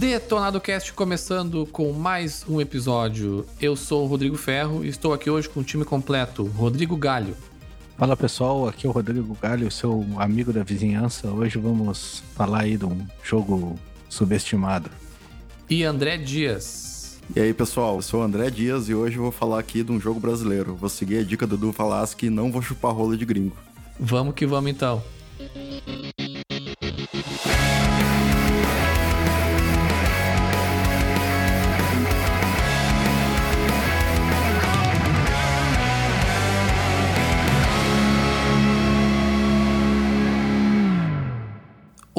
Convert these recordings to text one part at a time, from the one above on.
Detonado Cast começando com mais um episódio. Eu sou o Rodrigo Ferro e estou aqui hoje com o time completo. Rodrigo Galho. Fala pessoal, aqui é o Rodrigo Galho, seu amigo da vizinhança. Hoje vamos falar aí de um jogo subestimado. E André Dias. E aí pessoal, eu sou o André Dias e hoje eu vou falar aqui de um jogo brasileiro. Vou seguir a dica do Du Falaschi e não vou chupar rola de gringo. Vamos que vamos então.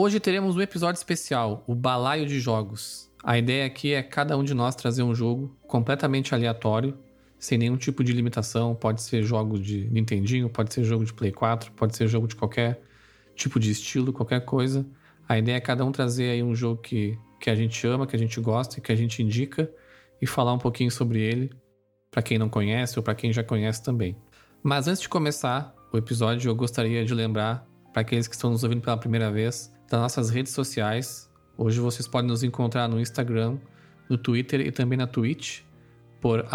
Hoje teremos um episódio especial, o Balaio de Jogos. A ideia aqui é cada um de nós trazer um jogo completamente aleatório, sem nenhum tipo de limitação. Pode ser jogo de Nintendinho, pode ser jogo de Play 4, pode ser jogo de qualquer tipo de estilo, qualquer coisa. A ideia é cada um trazer aí um jogo que, que a gente ama, que a gente gosta e que a gente indica e falar um pouquinho sobre ele, para quem não conhece ou para quem já conhece também. Mas antes de começar o episódio, eu gostaria de lembrar para aqueles que estão nos ouvindo pela primeira vez das nossas redes sociais. Hoje vocês podem nos encontrar no Instagram, no Twitter e também na Twitch por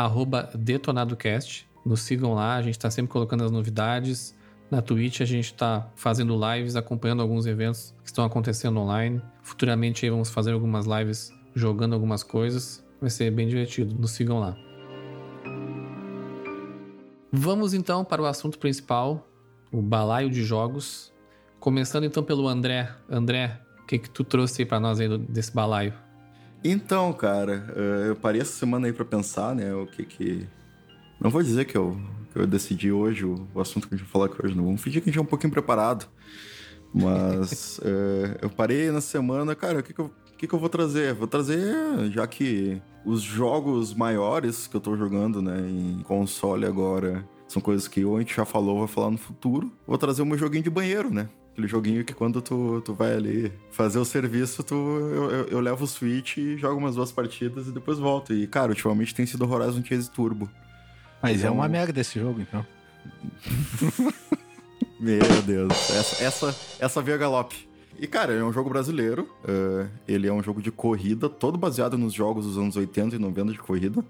DetonadoCast. Nos sigam lá, a gente está sempre colocando as novidades. Na Twitch a gente está fazendo lives, acompanhando alguns eventos que estão acontecendo online. Futuramente aí vamos fazer algumas lives jogando algumas coisas. Vai ser bem divertido. Nos sigam lá. Vamos então para o assunto principal, o balaio de jogos. Começando então pelo André. André, o que, que tu trouxe aí pra nós aí desse balaio? Então, cara, eu parei essa semana aí pra pensar, né, o que que... Não vou dizer que eu, que eu decidi hoje o, o assunto que a gente vai falar aqui hoje, não. Vamos fingir que a gente é um pouquinho preparado. Mas é, eu parei na semana, cara, o que que eu, que, que eu vou trazer? Vou trazer, já que os jogos maiores que eu tô jogando, né, em console agora, são coisas que ou a gente já falou, vai falar no futuro. Vou trazer o meu joguinho de banheiro, né? Aquele joguinho que quando tu, tu vai ali fazer o serviço, tu, eu, eu, eu levo o Switch e jogo umas duas partidas e depois volto. E, cara, ultimamente tem sido Horizon Chase Turbo. Mas então... é uma merda esse jogo, então. Meu Deus, essa, essa, essa via galope. E, cara, é um jogo brasileiro. Uh, ele é um jogo de corrida, todo baseado nos jogos dos anos 80 e 90 de corrida.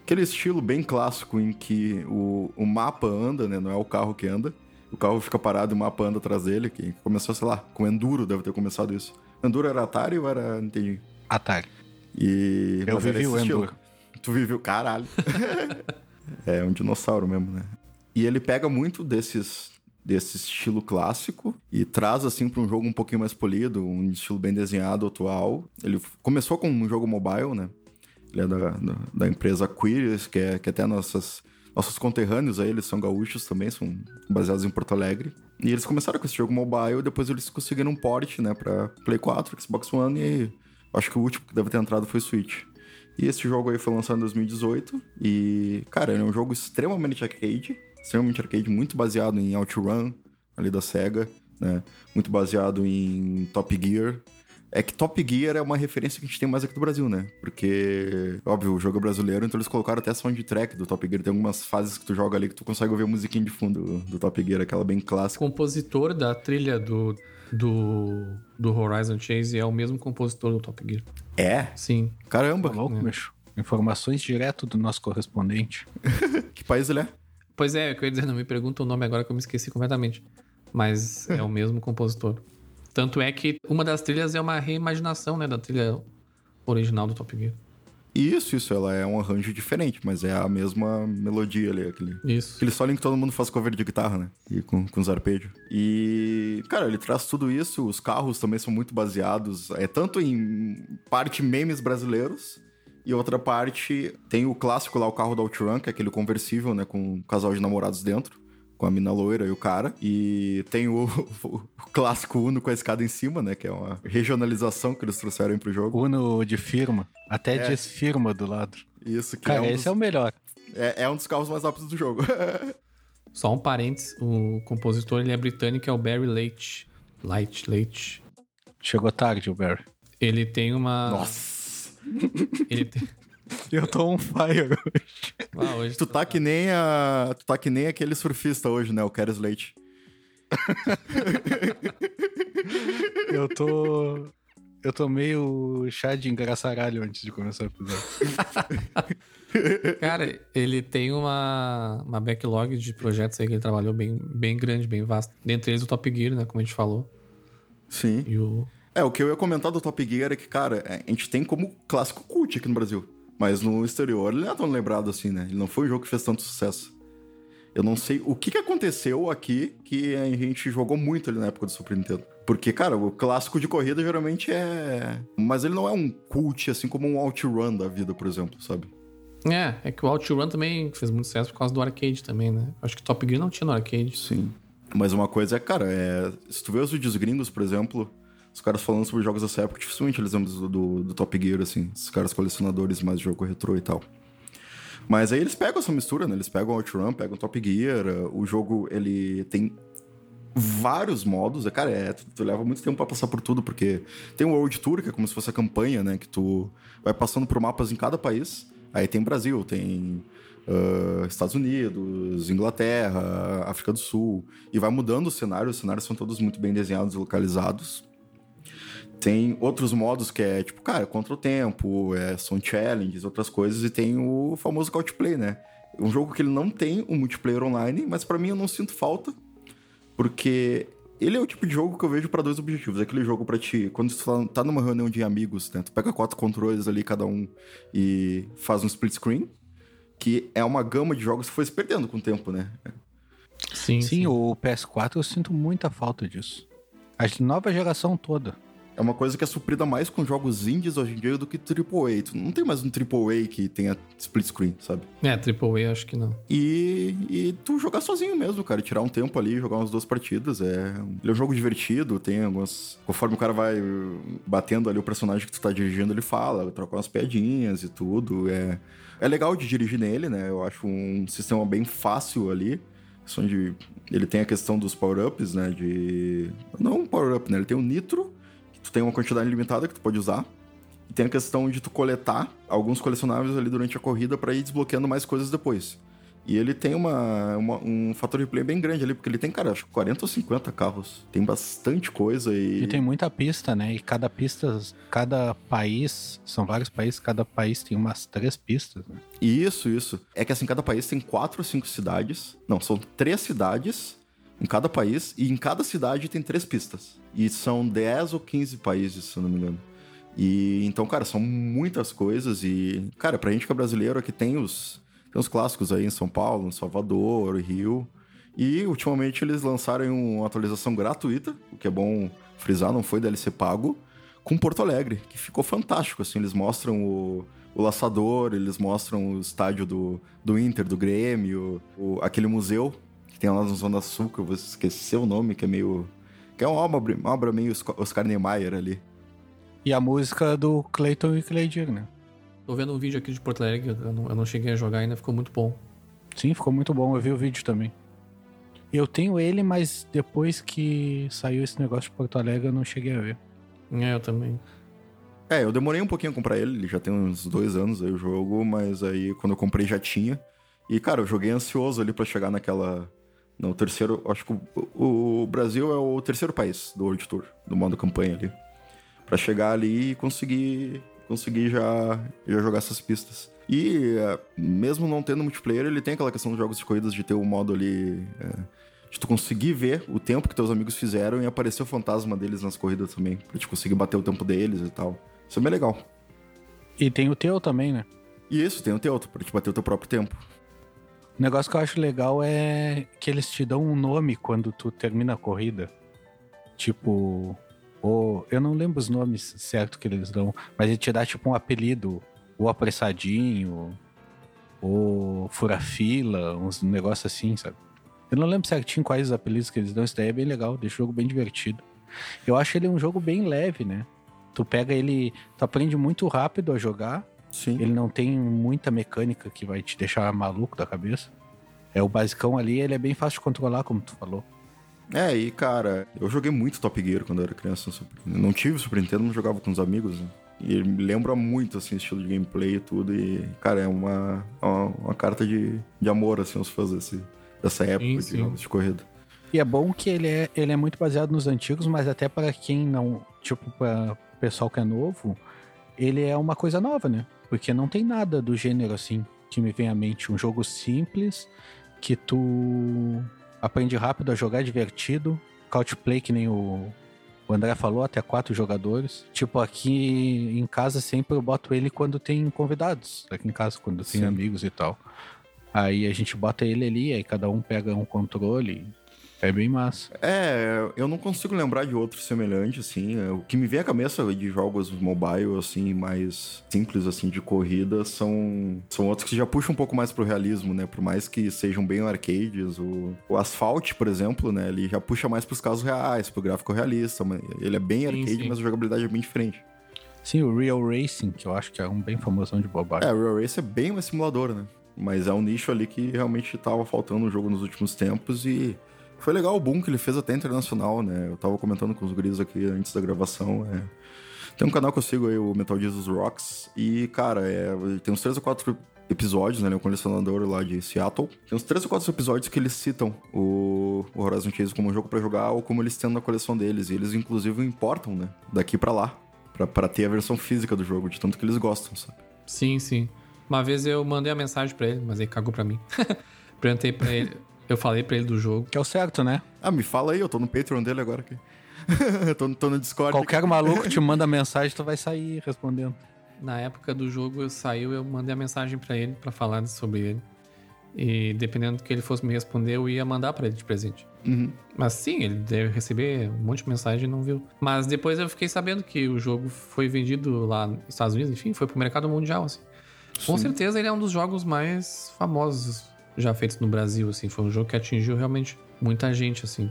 Aquele estilo bem clássico em que o, o mapa anda, né? Não é o carro que anda o carro fica parado e o mapa anda atrás dele, que começou, sei lá, com Enduro, deve ter começado isso. Enduro era Atari ou era. Entendi. Atari. E. Eu vivi o Enduro. Tu viveu. Caralho. é um dinossauro mesmo, né? E ele pega muito desses. Desse estilo clássico e traz assim para um jogo um pouquinho mais polido, um estilo bem desenhado, atual. Ele começou com um jogo mobile, né? Ele é da, da, da empresa Queries, que é, que é até nossas nossos conterrâneos aí, eles são gaúchos também, são baseados em Porto Alegre. E eles começaram com esse jogo mobile, depois eles conseguiram um port, né, pra Play 4, Xbox One e acho que o último que deve ter entrado foi Switch. E esse jogo aí foi lançado em 2018 e, cara, é um jogo extremamente arcade, extremamente arcade, muito baseado em OutRun, ali da SEGA, né, muito baseado em Top Gear, é que Top Gear é uma referência que a gente tem mais aqui do Brasil, né? Porque, óbvio, o jogo é brasileiro, então eles colocaram até soundtrack do Top Gear. Tem algumas fases que tu joga ali que tu consegue ouvir a musiquinha de fundo do, Top Gear, aquela bem clássica. O compositor da trilha do, do, do Horizon Chase é o mesmo compositor do Top Gear. É? Sim. Caramba. Tá louco, é. Informações direto do nosso correspondente. que país ele é? Pois é, eu ia dizer, não me pergunta o nome agora que eu me esqueci completamente. Mas é o mesmo compositor. Tanto é que uma das trilhas é uma reimaginação, né, da trilha original do Top Gear. Isso, isso, ela é um arranjo diferente, mas é a mesma melodia ali, aquele, isso. aquele solo em que todo mundo faz cover de guitarra, né? E com, com os arpejos. E, cara, ele traz tudo isso, os carros também são muito baseados, é tanto em parte memes brasileiros, e outra parte tem o clássico lá, o carro da Outrun, que é aquele conversível, né, com um casal de namorados dentro com a mina loira e o cara. E tem o, o, clássico Uno com a escada em cima, né? Que é uma regionalização que eles trouxeram pro jogo. Uno de firma. Até é. diz firma do lado. Isso, que Cara, é um esse dos, é o melhor. É, é um dos carros mais rápidos do jogo. Só um parênteses, o compositor ele é britânico, é o Barry Leitch. Light, Leitch. Chegou tarde o Barry. Ele tem uma... Nossa! Ele tem... Eu tô on fire hoje. Ah, hoje tu tá, tá que nem a. Tu tá que nem aquele surfista hoje, né? O Keres Leite. eu tô. eu tomei o chá de engraçaralho antes de começar o episódio. Cara, ele tem uma, uma backlog de projetos aí que ele trabalhou bem, bem grande, bem vasto. Dentre eles o Top Gear, né? Como a gente falou. Sim. E o. É, o que eu ia comentar do Top Gear é que, cara, é, a gente tem como clássico cult aqui no Brasil. Mas no exterior ele não é tão lembrado assim, né? Ele não foi um jogo que fez tanto sucesso. Eu não sei o que, que aconteceu aqui que a gente jogou muito ali na época do Super Nintendo. Porque, cara, o clássico de corrida geralmente é. Mas ele não é um cult, assim como um OutRun da vida, por exemplo, sabe? É, é que o OutRun também fez muito sucesso por causa do arcade também, né? Acho que Top Gear não tinha no arcade. Sim. Mas uma coisa é, cara, é... se tu vê os vídeos gringos, por exemplo, os caras falando sobre jogos dessa época, dificilmente eles lembram do, do, do Top Gear, assim, os caras colecionadores mais de jogo retrô e tal. Mas aí eles pegam essa mistura, né? Eles pegam OutRun, pegam Top Gear, o jogo, ele tem vários modos. É, cara, é, tu, tu, leva muito tempo para passar por tudo, porque tem o World Tour, que é como se fosse a campanha, né? Que tu vai passando por mapas em cada país. Aí tem Brasil, tem uh, Estados Unidos, Inglaterra, África do Sul. E vai mudando o cenário, os cenários são todos muito bem desenhados e localizados. Tem outros modos que é tipo, cara, contra o tempo, é, são challenges, outras coisas, e tem o famoso couch play, né? Um jogo que ele não tem um multiplayer online, mas para mim eu não sinto falta, porque ele é o tipo de jogo que eu vejo para dois objetivos. Aquele jogo para ti, quando tu tá numa reunião de amigos, né? Tu pega quatro controles ali, cada um, e faz um split screen, que é uma gama de jogos que foi se perdendo com o tempo, né? Sim, sim, sim. o PS4 eu sinto muita falta disso. A nova geração toda é uma coisa que é suprida mais com jogos indies hoje em dia do que AAA. Tu não tem mais um AAA que tenha split screen, sabe? É, AAA acho que não. E, e tu jogar sozinho mesmo, cara. Tirar um tempo ali, jogar umas duas partidas. É, ele é um jogo divertido, tem algumas... Conforme o cara vai batendo ali o personagem que tu tá dirigindo, ele fala, troca umas piadinhas e tudo. É, é legal de dirigir nele, né? Eu acho um sistema bem fácil ali. Onde ele tem a questão dos power-ups, né? De... Não um power-up, né? Ele tem o um nitro tu tem uma quantidade limitada que tu pode usar. E tem a questão de tu coletar alguns colecionáveis ali durante a corrida para ir desbloqueando mais coisas depois. E ele tem uma, uma, um fator de play bem grande ali, porque ele tem, cara, acho que 40 ou 50 carros. Tem bastante coisa e. E tem muita pista, né? E cada pista, cada país, são vários países, cada país tem umas três pistas, né? Isso, isso. É que assim, cada país tem quatro ou cinco cidades. Não, são três cidades em cada país, e em cada cidade tem três pistas. E são 10 ou 15 países, se não me engano. E então, cara, são muitas coisas e, cara, pra gente que é brasileiro aqui tem os tem os clássicos aí em São Paulo, em Salvador, Rio. E ultimamente eles lançaram uma atualização gratuita, o que é bom frisar, não foi DLC pago, com Porto Alegre, que ficou fantástico, assim, eles mostram o, o laçador, eles mostram o estádio do, do Inter, do Grêmio, o, aquele museu que tem lá no Zona Sul, que eu vou esquecer o nome, que é meio. Que é uma obra, uma obra meio Oscar Niemeyer ali. E a música do Clayton e Claydir, né? Tô vendo um vídeo aqui de Porto Alegre, eu não, eu não cheguei a jogar ainda, ficou muito bom. Sim, ficou muito bom, eu vi o vídeo também. Eu tenho ele, mas depois que saiu esse negócio de Porto Alegre, eu não cheguei a ver. É, eu também. É, eu demorei um pouquinho a comprar ele, ele já tem uns dois anos aí o jogo, mas aí quando eu comprei já tinha. E, cara, eu joguei ansioso ali para chegar naquela no terceiro, acho que o, o, Brasil é o terceiro país do World Tour, do modo campanha ali. para chegar ali e conseguir, conseguir já, já jogar essas pistas. E é, mesmo não tendo multiplayer, ele tem aquela questão dos jogos de corridas de ter o um modo ali. É, de tu conseguir ver o tempo que teus amigos fizeram e aparecer o fantasma deles nas corridas também. Pra te conseguir bater o tempo deles e tal. Isso é bem legal. E tem o teu também, né? E isso, tem o teu, pra te bater o teu próprio tempo. O negócio que eu acho legal é que eles te dão um nome quando tu termina a corrida. Tipo, o, eu não lembro os nomes certo que eles dão, mas ele te dá tipo um apelido, o apressadinho, o fura-fila, uns negócios assim, sabe? Eu não lembro certinho quais os apelidos que eles dão, isso daí é bem legal, deixa o jogo bem divertido. Eu acho ele um jogo bem leve, né? Tu pega ele, tu aprende muito rápido a jogar Sim. Ele não tem muita mecânica que vai te deixar maluco da cabeça. É o basicão ali, ele é bem fácil de controlar, como tu falou. É, e cara, eu joguei muito Top Gear quando eu era criança. Não tive Super Nintendo, não jogava com os amigos. Né? E ele me lembra muito, assim, estilo de gameplay e tudo. E, cara, é uma, uma, uma carta de, de amor, assim, aos fãs desse, dessa época sim, sim. de jogos de corrida. E é bom que ele é, ele é muito baseado nos antigos, mas até para quem não tipo, para o pessoal que é novo, ele é uma coisa nova, né? Porque não tem nada do gênero assim que me vem à mente. Um jogo simples que tu aprende rápido a jogar, divertido. Couch play, que nem o, o André falou, até quatro jogadores. Tipo, aqui em casa sempre eu boto ele quando tem convidados. Aqui em casa, quando tem Sim. amigos e tal. Aí a gente bota ele ali, aí cada um pega um controle. É bem massa. É, eu não consigo lembrar de outro semelhante, assim. É, O que me vem à cabeça de jogos mobile, assim, mais simples, assim, de corrida, são, são outros que já puxam um pouco mais pro realismo, né? Por mais que sejam bem arcades. O, o Asphalt, por exemplo, né? Ele já puxa mais pros casos reais, pro gráfico realista. Ele é bem Sim, arcade, sim. mas a jogabilidade é bem diferente. Sim, o Real Racing, que eu acho que é um bem famosão de bobagem. É, o Real Race é bem mais simulador, né? Mas é um nicho ali que realmente tava faltando no jogo nos últimos tempos e foi legal o boom que ele fez até internacional, né? Eu tava comentando com os guris aqui antes da gravação. é. Tem um canal que eu sigo aí, o Metal Jesus Rocks, e, cara, é, tem uns três ou quatro episódios, né? Ele é colecionador lá de Seattle. Tem uns três ou quatro episódios que eles citam o, o Horizon Chase como um jogo pra jogar ou como eles têm na coleção deles. E eles, inclusive, importam, né? Daqui pra lá. Pra ter a versão física do jogo, de tanto que eles gostam, sabe? Sim, sim. Uma vez eu mandei a mensagem pra ele, mas ele cagou pra mim. Perguntei pra ele. Eu falei pra ele do jogo. Que é o certo, né? Ah, me fala aí, eu tô no Patreon dele agora aqui. eu tô, tô no Discord. Qualquer maluco te manda mensagem, tu vai sair respondendo. Na época do jogo eu saiu, eu mandei a mensagem pra ele pra falar sobre ele. E dependendo do que ele fosse me responder, eu ia mandar pra ele de presente. Uhum. Mas sim, ele deve receber um monte de mensagem e não viu. Mas depois eu fiquei sabendo que o jogo foi vendido lá nos Estados Unidos, enfim, foi pro mercado mundial, assim. Com Sim. certeza ele é um dos jogos mais famosos já feitos no Brasil, assim. Foi um jogo que atingiu realmente muita gente, assim.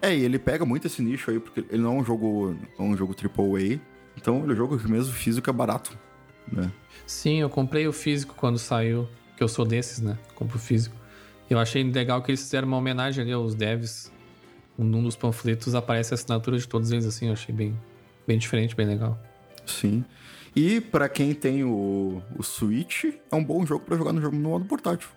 É, e ele pega muito esse nicho aí, porque ele não é um jogo, não é um jogo AAA. Então ele é um jogo que mesmo físico é barato, né? Sim, eu comprei o físico quando saiu, que eu sou desses, né? Compro o físico. Eu achei legal que eles fizeram uma homenagem ali aos devs. Num dos panfletos aparece a assinatura de todos eles, assim. Eu achei bem, bem diferente, bem legal. Sim. E pra quem tem o, o Switch, é um bom jogo pra jogar no jogo no modo portátil.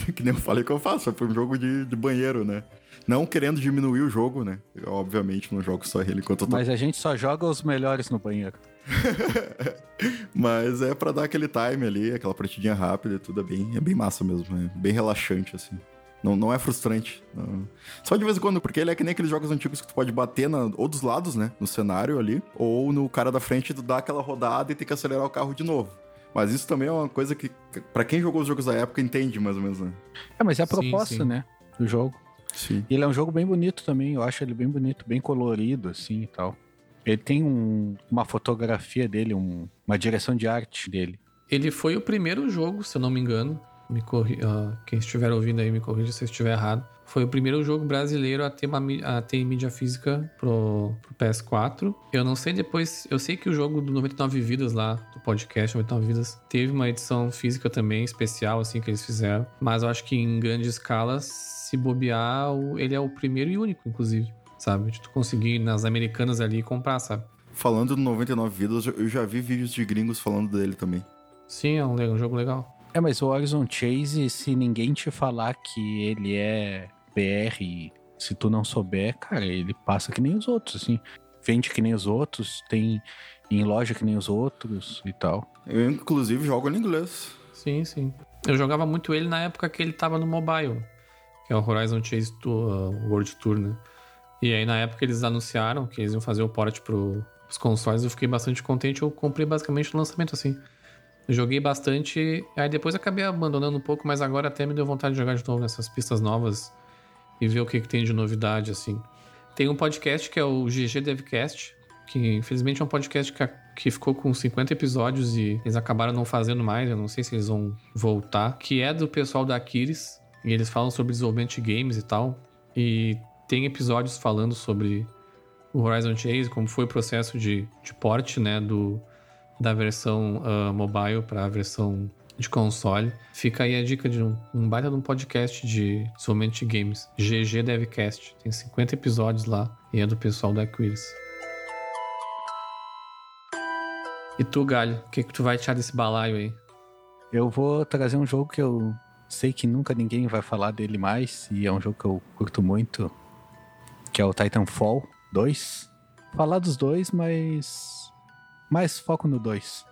Que nem eu falei que eu faço, foi um jogo de, de banheiro, né? Não querendo diminuir o jogo, né? Eu, obviamente não jogo só ele enquanto eu tô Mas a gente só joga os melhores no banheiro. Mas é pra dar aquele time ali, aquela partidinha rápida e tudo é bem, é bem massa mesmo, é bem relaxante, assim. Não, não é frustrante. não. Só de vez em quando, porque ele é que nem aqueles jogos antigos que tu pode bater na, ou dos lados, né? No cenário ali, ou no cara da frente tu dá aquela rodada e tem que acelerar o carro de novo. Mas isso também é uma coisa que, pra quem jogou os jogos da época, entende mais ou menos, né? É, mas é a Sim, proposta, sim. né? Do jogo. Sim. E ele é um jogo bem bonito também, eu acho ele bem bonito, bem colorido, assim e tal. Ele tem um- uma fotografia dele, um- uma direção de arte dele. Ele foi o primeiro jogo, se eu não me engano. Me corri... ah, quem estiver ouvindo aí me corrija se eu estiver errado. Foi o primeiro jogo brasileiro a ter, uma, a ter mídia física pro, pro PS4. Eu não sei depois. Eu sei que o jogo do 99 Vidas lá, do podcast 99 Vidas, teve uma edição física também, especial, assim, que eles fizeram. Mas eu acho que em grande escala, se bobear, ele é o primeiro e único, inclusive. Sabe? De tu conseguir ir nas americanas ali comprar, sabe? Falando do 99 Vidas, eu já vi vídeos de gringos falando dele também. Sim, é um, le- um jogo legal. É, mas o Horizon Chase, se ninguém te falar que ele é BR, se tu não souber, cara, ele passa que nem os outros, assim. Vende que nem os outros, tem em loja que nem os outros e tal. Eu, inclusive, jogo em inglês. Sim, sim. Eu jogava muito ele na época que ele tava no mobile, que é o Horizon Chase uh, World Tour, né? E aí na época eles anunciaram que eles iam fazer o port pro, pros consoles, eu fiquei bastante contente, eu comprei basicamente no lançamento assim. Joguei bastante, aí depois acabei abandonando um pouco, mas agora até me deu vontade de jogar de novo nessas pistas novas e ver o que, que tem de novidade, assim. Tem um podcast que é o GG Devcast, que infelizmente é um podcast que, que ficou com 50 episódios e eles acabaram não fazendo mais, eu não sei se eles vão voltar, que é do pessoal da Aquiles, e eles falam sobre desenvolvimento de games e tal, e tem episódios falando sobre o Horizon Chase, como foi o processo de, de porte, né, do, da versão ah, mobile para a versão de console. Fica aí a dica de um, um baita de um podcast de de games, GG Devcast. Tem 50 episódios lá e é do pessoal da Aquiles. E tu, Galho, o que, que tu vai tirar desse balaio aí? Eu vou trazer um jogo que eu sei que nunca ninguém vai falar dele mais, e é um jogo que eu curto muito, que é o Titanfall 2. falar dos dois, mas mais foco no 2,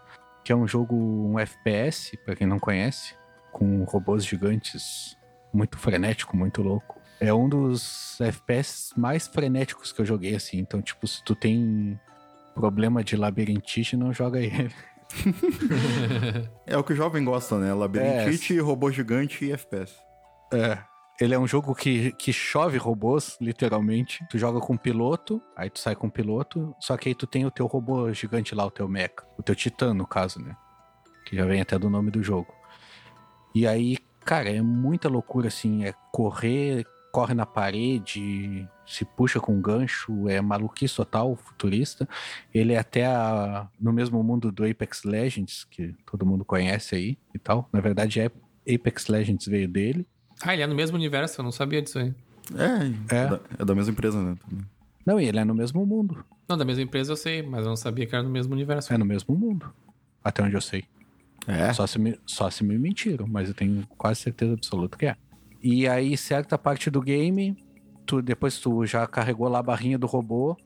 que é um jogo um FPS, para quem não conhece, com robôs gigantes, muito frenético, muito louco. É um dos FPS mais frenéticos que eu joguei assim, então tipo, se tu tem problema de labirintite, não joga ele. é o que o jovem gosta, né? Labirintite, é. robô gigante e FPS. É. Ele é um jogo que, que chove robôs, literalmente. Tu joga com um piloto, aí tu sai com um piloto, só que aí tu tem o teu robô gigante lá, o teu mecha. O teu titã, no caso, né? Que já vem até do nome do jogo. E aí, cara, é muita loucura, assim. É correr, corre na parede, se puxa com gancho, é maluquice total, futurista. Ele é até a, no mesmo mundo do Apex Legends, que todo mundo conhece aí e tal. Na verdade, é Apex Legends veio dele. Ah, ele é no mesmo universo, eu não sabia disso aí. É, é, é, da, é da mesma empresa, né? Não, e ele é no mesmo mundo. Não, da mesma empresa eu sei, mas eu não sabia que era no mesmo universo. É no mesmo mundo. Até onde eu sei. É. Só se me, só se me mentiram, mas eu tenho quase certeza absoluta que é. E aí, certa parte do game, tu, depois tu já carregou lá a barrinha do robô,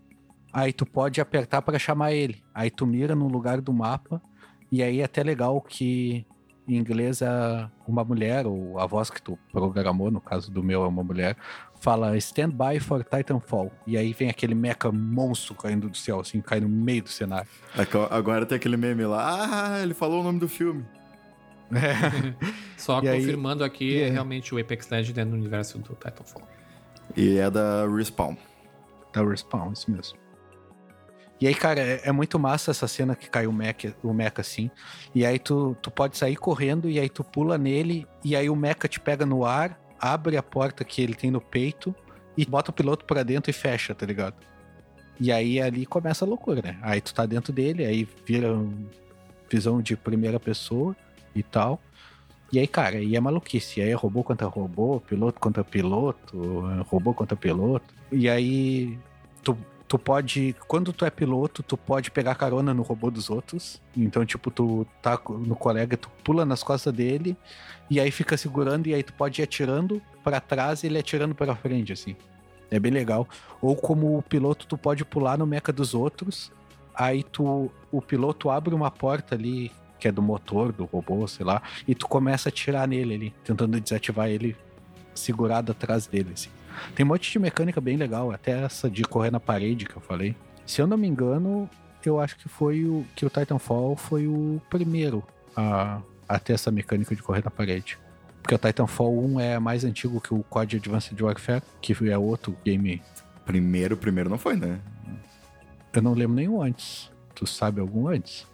aí tu pode apertar para chamar ele. Aí tu mira no lugar do mapa, e aí é até legal que em inglês é uma mulher, ou a voz que tu programou, no caso do meu é uma mulher, fala Stand by for Titanfall. E aí vem aquele mecha monstro caindo do céu, assim, cai no meio do cenário. É agora tem aquele meme lá, ah, ele falou o nome do filme. É. Só e confirmando aí, aqui, é realmente o Apex Legends é no universo do Titanfall. E é da Respawn. Da Respawn, isso mesmo. E aí, cara, é, é, muito massa essa cena que cai o mecha, o mecha assim. E aí tu, tu pode sair correndo e aí tu pula nele e aí o mecha te pega no ar, abre a porta que ele tem no peito e bota o piloto para dentro e fecha, tá ligado? E aí ali começa a loucura, né? Aí tu tá dentro dele, aí vira visão de primeira pessoa e tal. E aí, cara, aí é maluquice. E aí é robô contra robô, piloto contra piloto, robô contra piloto. E aí tu tu pode, quando tu é piloto, tu pode pegar carona no robô dos outros. Então, tipo, tu tá no colega, tu pula nas costas dele e aí fica segurando e aí tu pode ir atirando para trás e ele atirando para frente, assim. É bem legal. Ou como o piloto, tu pode pular no meca dos outros. Aí tu, o piloto abre uma porta ali que é do motor do robô, sei lá, e tu começa a atirar nele ali, tentando desativar ele segurado atrás dele, assim. Tem um monte de mecânica bem legal, até essa de correr na parede que eu falei. Se eu não me engano, eu acho que foi o que o Titanfall foi o primeiro a, a ter essa mecânica de correr na parede. Porque o Titanfall 1 é mais antigo que o COD Advanced Warfare, que é outro game. Primeiro, primeiro não foi, né? Eu não lembro nenhum antes. Tu sabe algum antes?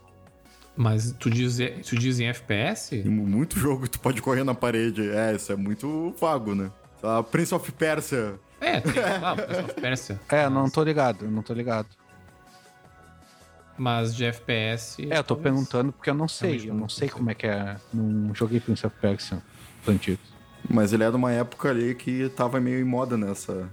Mas tu diz, tu diz em FPS? Muito jogo tu pode correr na parede. É, isso é muito vago, né? Uh, Prince of Persia. É, tem, ah, Prince of Persia. É, não tô ligado, não tô ligado. Mas de FPS. É, eu tô perguntando porque eu não sei. Eu não sei como é que é. Não joguei Prince of Persia antigo. Mas ele é de uma época ali que tava meio em moda nessa.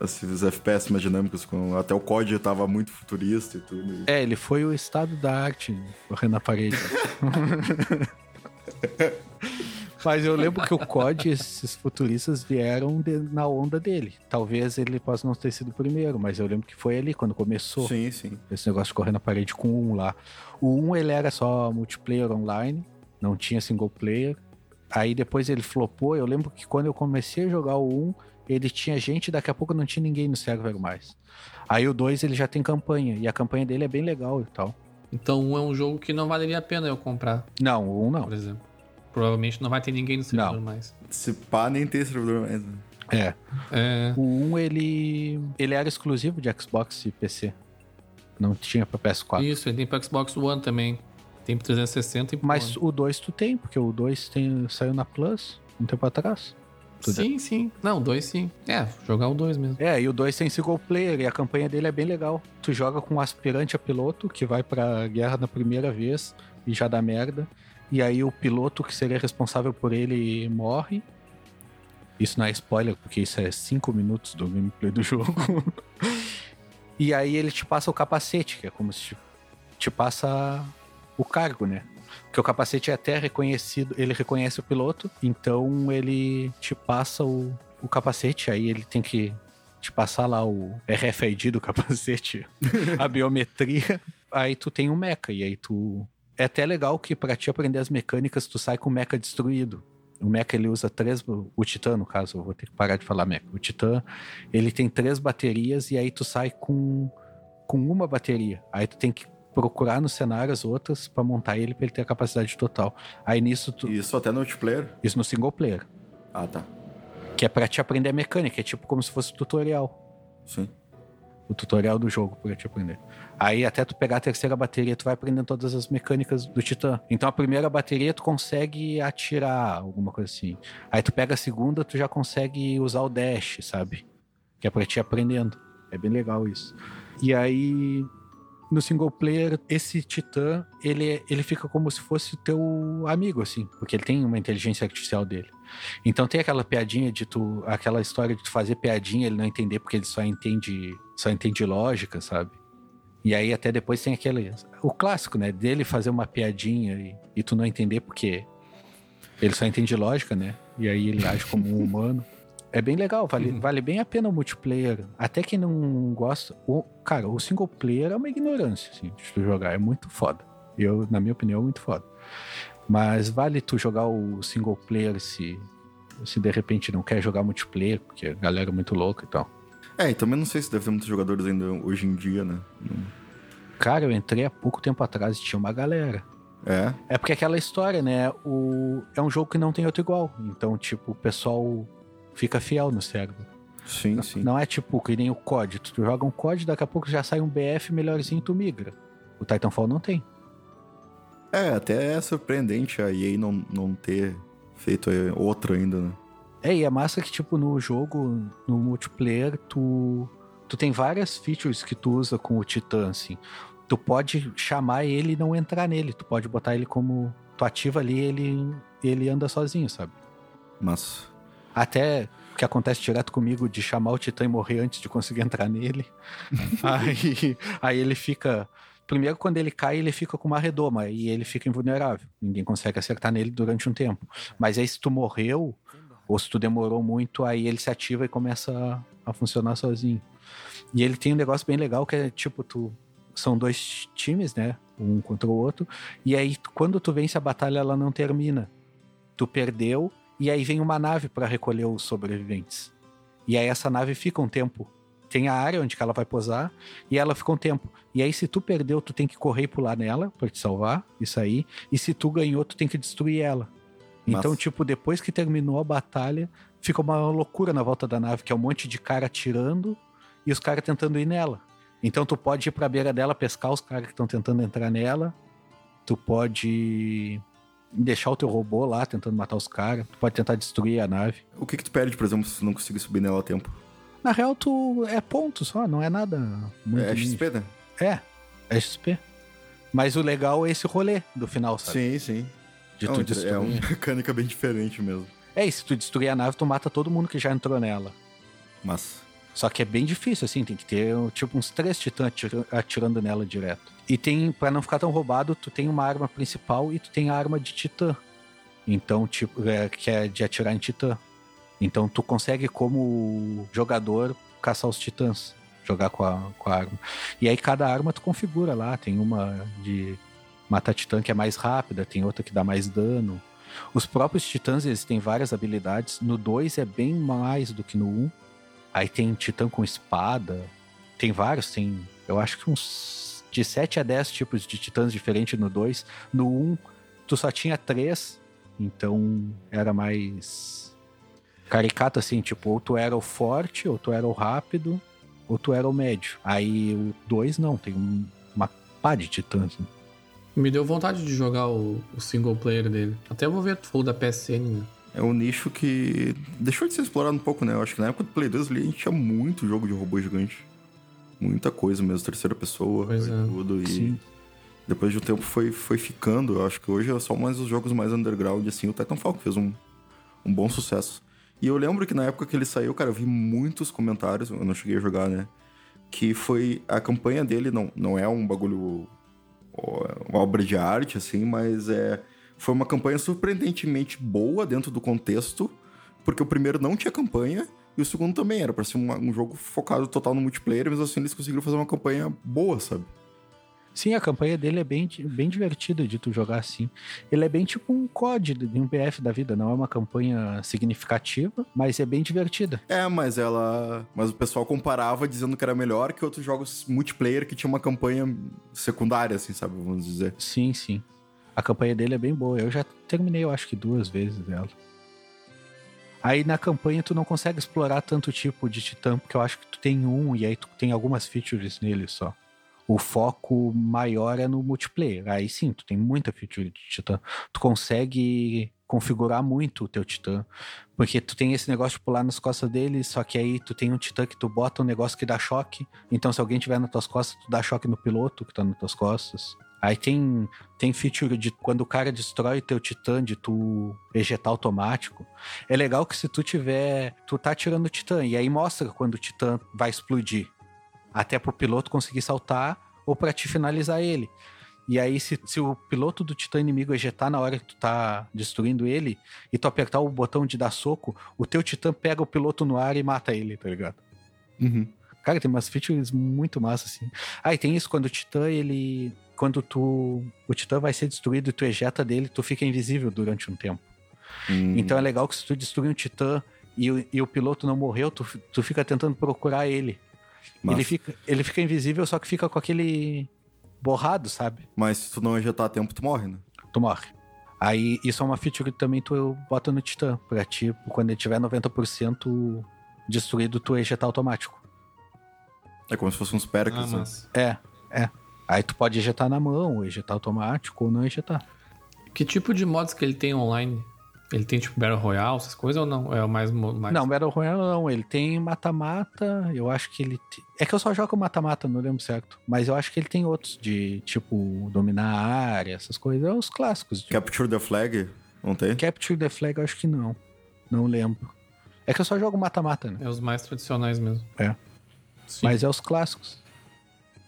Esses FPS mais dinâmicos, com, até o COD tava muito futurista e tudo. É, ele foi o estado da arte correndo na parede. Mas eu lembro que o COD, esses futuristas vieram de, na onda dele. Talvez ele possa não ter sido o primeiro, mas eu lembro que foi ali quando começou. Sim, sim. Esse negócio de correr na parede com um lá. O um ele era só multiplayer online, não tinha single player. Aí depois ele flopou. Eu lembro que quando eu comecei a jogar o 1, ele tinha gente, daqui a pouco não tinha ninguém no server mais. Aí o 2 ele já tem campanha, e a campanha dele é bem legal e tal. Então um é um jogo que não valeria a pena eu comprar. Não, o 1 não. Por exemplo. Provavelmente não vai ter ninguém no servidor não. mais. Se pá, nem tem servidor mais. Né? É. é. O 1, ele, ele era exclusivo de Xbox e PC. Não tinha pra PS4. Isso, ele tem pra Xbox One também. Tem pro 360 e pro Mas One. o 2 tu tem, porque o 2 tem, saiu na Plus um tempo atrás. sim, sim. Não, o 2 sim. É, jogar o 2 mesmo. É, e o 2 tem single player e a campanha dele é bem legal. Tu joga com um aspirante a piloto que vai pra guerra na primeira vez e já dá merda. E aí o piloto que seria responsável por ele morre. Isso não é spoiler, porque isso é 5 minutos do gameplay do jogo. e aí ele te passa o capacete, que é como se te, passa o cargo, né? Porque o capacete é até reconhecido, ele reconhece o piloto, então ele te passa o, o capacete, aí ele tem que te passar lá o RFID do capacete, a biometria, aí tu tem um mecha, e aí tu. É até legal que pra te aprender as mecânicas, tu sai com o mecha destruído. O mecha ele usa três. O Titã, no caso, eu vou ter que parar de falar mecha. O Titã, ele tem três baterias e aí tu sai com, com uma bateria. Aí tu tem que procurar no cenário as outras pra montar ele pra ele ter a capacidade total. Aí nisso tu. Isso até no multiplayer? Isso no single player. Ah, tá. Que é pra te aprender a mecânica, é tipo como se fosse tutorial. Sim. O tutorial do jogo pra te aprender. Aí até tu pegar a terceira bateria, tu vai aprendendo todas as mecânicas do Titã. Então a primeira bateria tu consegue atirar, alguma coisa assim. Aí tu pega a segunda, tu já consegue usar o dash, sabe? Que é pra te ir aprendendo. É bem legal isso. E aí no single player, esse titã, ele, ele fica como se fosse teu amigo, assim, porque ele tem uma inteligência artificial dele. Então tem aquela piadinha de tu, aquela história de tu fazer piadinha, ele não entender porque ele só entende, só entende lógica, sabe? E aí até depois tem aquele, o clássico, né, dele fazer uma piadinha e, e tu não entender porque ele só entende lógica, né? E aí ele age como um humano. É bem legal, vale, Uhum. vale bem a pena o multiplayer. Até quem não gosta. O, cara, o single player é uma ignorância, assim, de tu jogar. É muito foda. Eu, na minha opinião, é muito foda. Mas vale tu jogar o single player se, se de repente não quer jogar multiplayer, porque a galera é muito louca e tal. É, e também não sei se deve ter muitos jogadores ainda hoje em dia, né? Cara, eu entrei há pouco tempo atrás e tinha uma galera. É, É porque aquela história, né? O, é um jogo que não tem outro igual. Então, tipo, o pessoal fica fiel no cérebro. sim, sim. Não é tipo que nem o COD. Tu joga um COD, daqui a pouco já sai um BF melhorzinho e tu migra. O Titanfall não tem. É, até é surpreendente a EA não, não ter feito é, outro ainda, né? É, e é massa que, tipo, no jogo, no multiplayer, tu, tu tem várias features que tu usa com o Titã, assim. Tu pode chamar ele e não entrar nele. Tu pode botar ele como. Tu ativa ali ele ele anda sozinho, sabe? Mas. Até que acontece direto comigo de chamar o Titã e morrer antes de conseguir entrar nele. aí, aí ele fica. Primeiro, quando ele cai, ele fica com uma redoma e ele fica invulnerável. Ninguém consegue acertar nele durante um tempo. Mas aí, se tu morreu, ou se tu demorou muito, aí ele se ativa e começa a, a funcionar sozinho. E ele tem um negócio bem legal que é tipo, tu. São dois times, né? Um contra o outro. E aí, quando tu vence a batalha, ela não termina. Tu perdeu, e aí vem uma nave para recolher os sobreviventes. E aí essa nave fica um tempo. Tem a área onde ela vai posar e ela fica um tempo. E aí se tu perdeu, tu tem que correr e pular nela para te salvar, isso aí. E se tu ganhou, tu tem que destruir ela. Então, tipo, depois que terminou a batalha, fica uma loucura na volta da nave, que é um monte de cara atirando e os caras tentando ir nela. Então tu pode ir pra beira dela pescar os caras que estão tentando entrar nela. Tu pode deixar o teu robô lá tentando matar os caras. Tu pode tentar destruir a nave. O que que tu perde, por exemplo, se tu não conseguir subir nela a tempo? Na real, tu é ponto só, não é nada muito. é ninja. XP, né? É, é XP. Mas o legal é esse rolê do final, sabe? Sim, sim. De é, tu destruir. é uma mecânica bem diferente mesmo. É, e se tu destruir a nave, tu mata todo mundo que já entrou nela. Mas. Só que é bem difícil, assim, tem que ter tipo uns três titãs atira- atirando nela direto. E tem, pra não ficar tão roubado, tu tem uma arma principal e tu tem a arma de titã. Então, tipo, é, que é de atirar em titã. Então tu consegue, como jogador, caçar os titãs. Jogar com a, com a arma. E aí cada arma tu configura lá. Tem uma de matar titã que é mais rápida, tem outra que dá mais dano. Os próprios titãs, eles têm várias habilidades. No 2 é bem mais do que no 1. Um. Aí tem titã com espada. Tem vários, tem. Eu acho que uns. De 7 a 10 tipos de titãs diferentes no 2. No 1, um, tu só tinha 3. Então era mais. Caricato assim, tipo, ou tu era o forte, ou tu era o rápido, ou tu era o médio. Aí o 2 não, tem um- uma pá de titãs. né? Me deu vontade de jogar o, o single player dele. Até vou ver, tu falou da PSN, né? É um nicho que deixou de ser explorado um pouco, né? Eu acho que na época do Play 2 ali a gente tinha muito jogo de robô gigante. Muita coisa mesmo, terceira pessoa Pois e é. tudo. E Sim. depois de um tempo foi, foi ficando. Eu acho que hoje é só mais os jogos mais underground, assim. O Titanfall que fez um, um bom sucesso. E eu lembro que na época que ele saiu, cara, eu vi muitos comentários, eu não cheguei a jogar, né? Que foi. A campanha dele não, não é um bagulho. Uma obra de arte, assim, mas é. Foi uma campanha surpreendentemente boa dentro do contexto, porque o primeiro não tinha campanha E o segundo também era pra ser um, um jogo focado total no multiplayer, mas assim eles conseguiram fazer uma campanha boa, sabe? Sim, a campanha dele é bem, bem divertida de tu jogar assim. Ele é bem tipo um COD de um BF da vida, não é uma campanha significativa, mas é bem divertida. É, mas ela. Mas o pessoal comparava dizendo que era melhor que outros jogos multiplayer que tinha uma campanha secundária, assim, sabe? Vamos dizer. Sim, sim. A campanha dele é bem boa. Eu já terminei, eu acho que duas vezes ela. Aí na campanha tu não consegue explorar tanto tipo de titã, porque eu acho que tu tem um e aí tu tem algumas features nele só o foco maior é no multiplayer. Aí sim, tu tem muita feature de Titã. Tu consegue configurar muito o teu Titã. Porque tu tem esse negócio de pular nas costas dele, só que aí tu tem um Titã que tu bota um negócio que dá choque. Então, se alguém tiver nas tuas costas, tu dá choque no piloto que tá nas tuas costas. Aí tem, tem feature de quando o cara destrói teu titã, de tu ejetar automático. É legal que se tu tiver. Tu tá tirando o titã, e aí mostra quando o titã vai explodir até pro piloto conseguir saltar ou para te finalizar ele. E aí, se, se o piloto do titã inimigo ejetar na hora que tu tá destruindo ele, e tu apertar o botão de dar soco, o teu titã pega o piloto no ar e mata ele, tá ligado? Uhum. Cara, tem umas features muito massas, assim. Ah, e tem isso, quando o titã, ele... Quando tu... O titã vai ser destruído e tu ejeta dele, tu fica invisível durante um tempo. Hum. Então é legal que se tu destruir um titã e, o- e o piloto não morreu, tu, tu fica tentando procurar ele. Massa. Ele fica, ele fica invisível, só que fica com aquele borrado, sabe? Mas se tu não ejetar a tempo, tu morre, né? Tu morre. Aí isso é uma feature que também tu bota no Titã, pra tipo, quando ele tiver 90% destruído, tu ejetar automático. É como se fosse uns perks, Ah, né? mas... É, é. Aí tu pode ejetar na mão, ou ejetar automático, ou não ejetar. Que tipo de mods que ele tem online? Ele tem tipo Battle Royale, essas coisas ou não? É o mais. mais... Não, Battle Royale não. Ele tem mata-mata. Eu acho que ele. te- É que eu só jogo mata-mata, não lembro certo. Mas eu acho que ele tem outros de tipo dominar a área, essas coisas. É os clássicos. De... Capture the Flag, não tem? Capture the Flag, eu acho que não. Não lembro. É que eu só jogo mata-mata, né? É os mais tradicionais mesmo. É. Sim. Mas é os clássicos.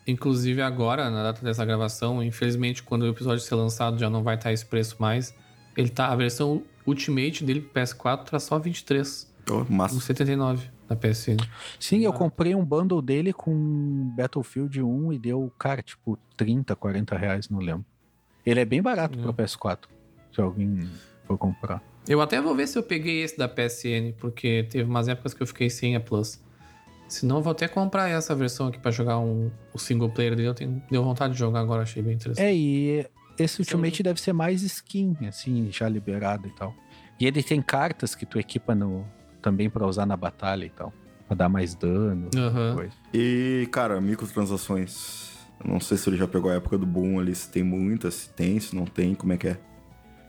Inclusive agora, na data dessa gravação, infelizmente, quando o episódio ser lançado já não vai estar esse preço mais. Ele tá. A versão Ultimate dele pro PS4 tá só 23. Oh, massa. 1,79 na PSN. Sim, eu comprei um bundle dele com Battlefield 1 e deu, cara, tipo, 30, 40 reais, não lembro. Ele é bem barato Hum. pro PS4, se alguém for comprar. Eu até vou ver se eu peguei esse da PSN, porque teve umas épocas que eu fiquei sem a Plus. Se não, eu vou até comprar essa versão aqui pra jogar um, o single player dele. Eu tenho, deu vontade de jogar agora, achei bem interessante. É, e esse é Ultimate deve ser mais skin, assim, já liberado e tal. E ele tem cartas que tu equipa no, também pra usar na batalha e tal. Pra dar mais dano. Coisa. E, cara, microtransações. Eu não sei se ele já pegou a época do boom ali, se tem muitas, se tem, se não tem, como é que é.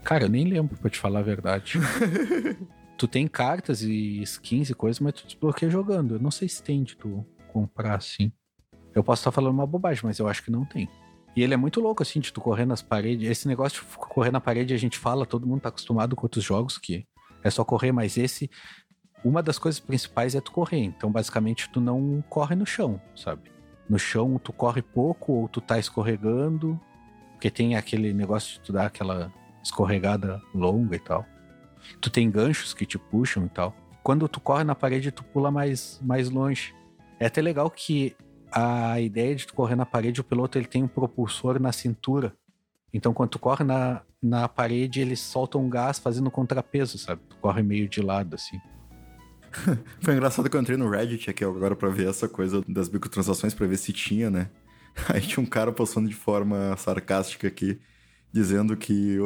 Cara, eu nem lembro, pra te falar a verdade. tu tem cartas e skins e coisas, mas tu desbloqueia jogando. Eu não sei se tem de tu comprar assim. Eu posso estar falando uma bobagem, mas eu acho que não tem. E ele é muito louco, assim, de tu correr nas paredes. Esse negócio de correr na parede, a gente fala, todo mundo tá acostumado com outros jogos que é só correr, mas esse. Uma das coisas principais é tu correr. Então, basicamente, tu não corre no chão, sabe? No chão, tu corre pouco ou tu tá escorregando. Porque tem aquele negócio de tu dar aquela escorregada longa e tal. Tu tem ganchos que te puxam e tal. Quando tu corre na parede, tu pula mais, mais longe. É até legal que a ideia de tu correr na parede, o piloto ele tem um propulsor na cintura. Então, quando tu corre na, na parede, ele solta um gás fazendo contrapeso, sabe? Tu corre meio de lado, assim. Foi engraçado que eu entrei no Reddit aqui agora pra ver essa coisa das microtransações, pra ver se tinha, né? Aí tinha um cara postando de forma sarcástica aqui, dizendo que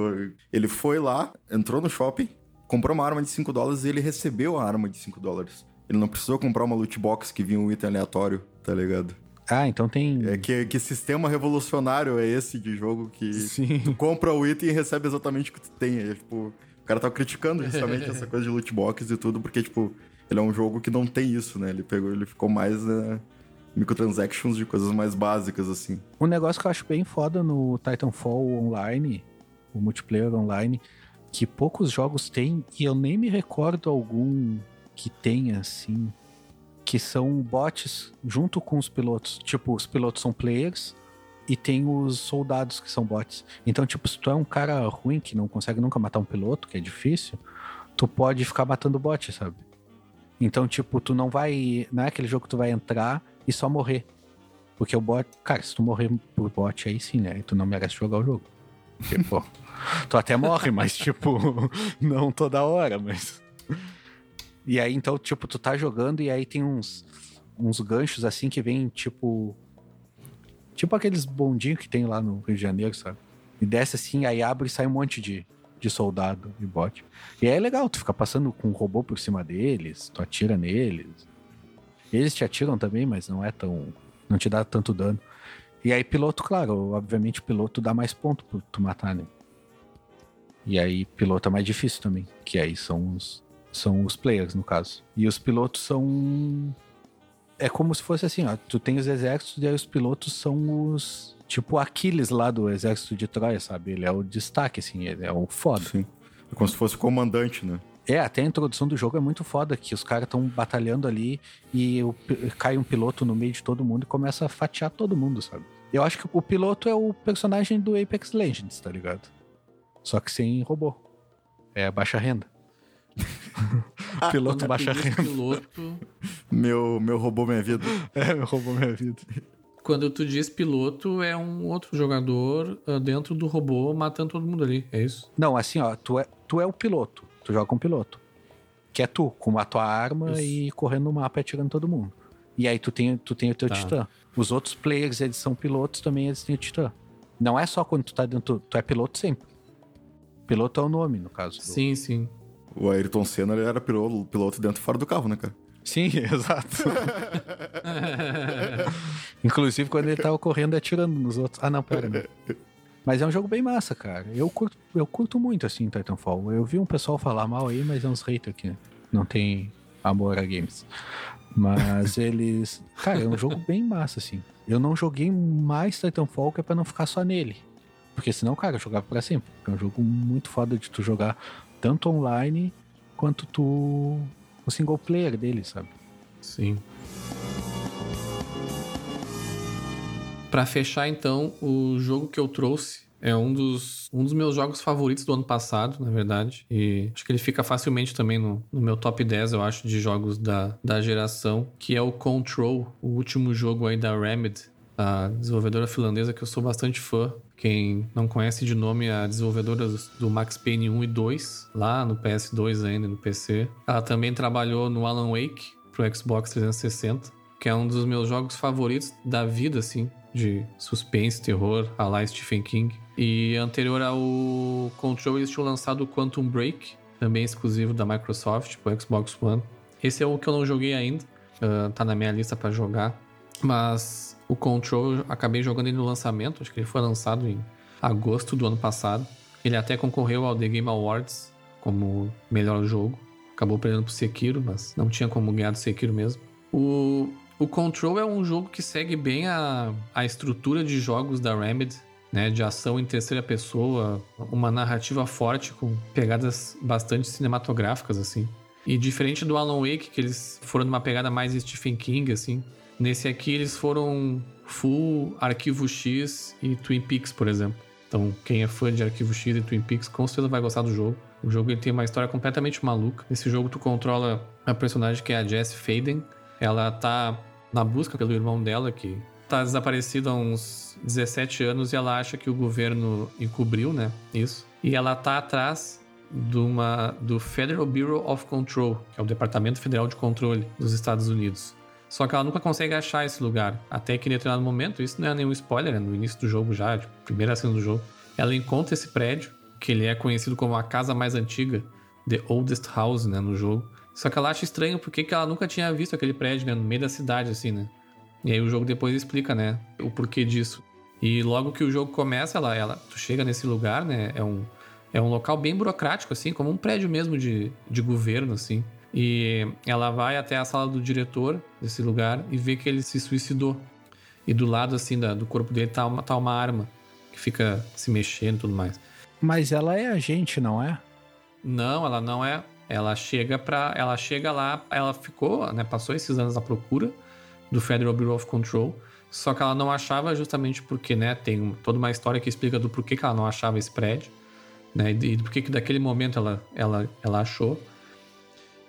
ele foi lá, entrou no shopping, comprou uma arma de 5 dólares e ele recebeu a arma de 5 dólares. Ele não precisou comprar uma loot box que vinha um item aleatório, tá ligado? Ah, então tem. É que, que sistema revolucionário é esse de jogo que Sim. tu compra o item e recebe exatamente o que tu tem. É, tipo, o cara tava criticando justamente essa coisa de loot box e tudo, porque, tipo, ele é um jogo que não tem isso, né? Ele pegou, ele ficou mais né, microtransactions de coisas mais básicas, assim. Um negócio que eu acho bem foda no Titanfall online, o multiplayer online, que poucos jogos têm, e eu nem me recordo algum que tenha, assim, que são bots junto com os pilotos. Tipo, os pilotos são players e tem os soldados que são bots. Então, tipo, se tu é um cara ruim que não consegue nunca matar um piloto, que é difícil, tu pode ficar matando bot, sabe? Então, tipo, tu não vai. Não é aquele jogo que tu vai entrar e só morrer. Porque o bot. Cara, se tu morrer por bot aí sim, né? Tu não merece jogar o jogo. Tipo, tu até morre, mas, tipo, não toda hora, mas. E aí, então, tipo, tu tá jogando e aí tem uns, uns ganchos assim que vem, tipo. Tipo aqueles bondinhos que tem lá no Rio de Janeiro, sabe? E desce assim, aí abre e sai um monte de, de soldado e bot. E aí é legal, tu fica passando com um robô por cima deles, tu atira neles. Eles te atiram também, mas não é tão. não te dá tanto dano. E aí, piloto, claro, obviamente, piloto dá mais ponto pra tu matar, né? E aí, piloto é mais difícil também, que aí são os, são os players, no caso. E os pilotos são. É como se fosse assim, ó. Tu tem os exércitos e aí os pilotos são os. Tipo Aquiles lá do exército de Troia, sabe? Ele é o destaque, assim, ele é o foda. Sim. É como se fosse o comandante, né? É, até a introdução do jogo é muito foda, que os caras estão batalhando ali e o, cai um piloto no meio de todo mundo e começa a fatiar todo mundo, sabe? Eu acho que o piloto é o personagem do Apex Legends, tá ligado? Só que sem robô. É baixa renda. piloto baixa renda. Piloto. Meu, meu roubou minha vida. É, meu roubou minha vida. Quando tu diz piloto, é um outro jogador uh, dentro do robô matando todo mundo ali, é isso? Não, assim, ó, tu é, tu é o piloto. Tu joga com o piloto. Que é tu, com a tua arma Isso. e correndo no mapa e atirando todo mundo. E aí tu tem, tu tem o teu Tá. titã. Os outros players, eles são pilotos também, eles têm o titã. Não é só quando tu tá dentro, tu é piloto sempre. Piloto é o nome, no caso. do- Sim, sim. O Ayrton Senna ele era piloto, piloto dentro e fora do carro, né, cara? Sim, exato. Inclusive quando ele tava correndo e atirando nos outros. Ah, não, pera, né? Mas é um jogo bem massa, cara. Eu curto, eu curto muito, assim, Titanfall. Eu vi um pessoal falar mal aí, mas é uns haters que não tem amor a games. Mas eles... Cara, é um jogo bem massa, assim. Eu não joguei mais Titanfall que é pra não ficar só nele. Porque senão, cara, eu jogava pra sempre. É um jogo muito foda de tu jogar tanto online quanto tu... O single player dele, sabe? Sim. Pra fechar, então, o jogo que eu trouxe é um dos, um dos meus jogos favoritos do ano passado, na verdade. E acho que ele fica facilmente também no, no meu top 10, eu acho, de jogos da, da geração, que é o Control, o último jogo aí da Remedy, a desenvolvedora finlandesa que eu sou bastante fã. Quem não conhece de nome, é a desenvolvedora do Max Payne 1 e 2, lá no PS2 ainda, no PC. Ela também trabalhou no Alan Wake, pro Xbox 360, que é um dos meus jogos favoritos da vida, assim, de suspense, terror, a lá Stephen King. E anterior ao Control, eles tinham lançado o Quantum Break, também exclusivo da Microsoft, pro Xbox One. Esse é o que eu não joguei ainda, ah, tá na minha lista pra jogar. Mas o Control eu acabei jogando ele no lançamento, acho que ele foi lançado em agosto do ano passado. Ele até concorreu ao The Game Awards como melhor jogo. Acabou perdendo pro Sekiro, mas não tinha como ganhar do Sekiro mesmo. O, o Control é um jogo que segue bem a, a estrutura de jogos da Remedy, né? De ação em terceira pessoa, uma narrativa forte com pegadas bastante cinematográficas, assim. E diferente do Alan Wake, que eles foram numa pegada mais Stephen King, assim. Nesse aqui eles foram full Arquivo X e Twin Peaks, por exemplo. Então, quem é fã de Arquivo X e Twin Peaks com certeza vai gostar do jogo. O jogo ele tem uma história completamente maluca. Nesse jogo tu controla a personagem que é a Jess Faden. Ela tá na busca pelo irmão dela que tá desaparecido há uns 17 anos e ela acha que o governo encobriu, né? Isso. E ela tá atrás de uma, do Federal Bureau of Control, que é o Departamento Federal de Controle dos Estados Unidos. Só que ela nunca consegue achar esse lugar. Até que em determinado momento, isso não é nenhum spoiler, é no início do jogo já, tipo, primeira cena do jogo, ela encontra esse prédio, que ele é conhecido como a casa mais antiga, The Oldest House, né, no jogo. Só que ela acha estranho porque que ela nunca tinha visto aquele prédio, né, no meio da cidade, assim, né. E aí o jogo depois explica, né, o porquê disso. E logo que o jogo começa, ela, ela, tu chega nesse lugar, né, é um, é um local bem burocrático, assim, como um prédio mesmo de, de governo, assim. E ela vai até a sala do diretor desse lugar e vê que ele se suicidou. E do lado, assim, da, do corpo dele tá uma, tá uma arma que fica se mexendo e tudo mais. Mas ela é agente, não é? Não, ela não é. Ela chega para, ela chega lá, ela ficou, né, passou esses anos à procura do Federal Bureau of Control, só que ela não achava justamente porque, né, tem toda uma história que explica do porquê que ela não achava esse prédio, né, e do porquê que daquele momento ela, ela, ela achou.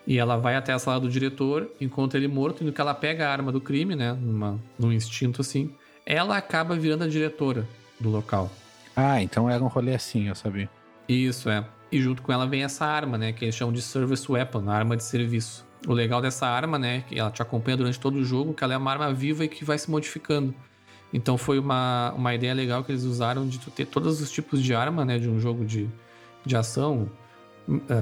E ela vai até a sala do diretor, encontra ele morto, e no que ela pega a arma do crime, né? Numa, num instinto assim, ela acaba virando a diretora do local. Ah, então era um rolê assim, eu sabia. Isso, é. E junto com ela vem essa arma, né? Que eles chamam de Service Weapon, arma de serviço. O legal dessa arma, né? Que ela te acompanha durante todo o jogo, que ela é uma arma viva e que vai se modificando. Então foi uma, uma ideia legal que eles usaram de tu ter todos os tipos de arma, né? De um jogo de, de ação.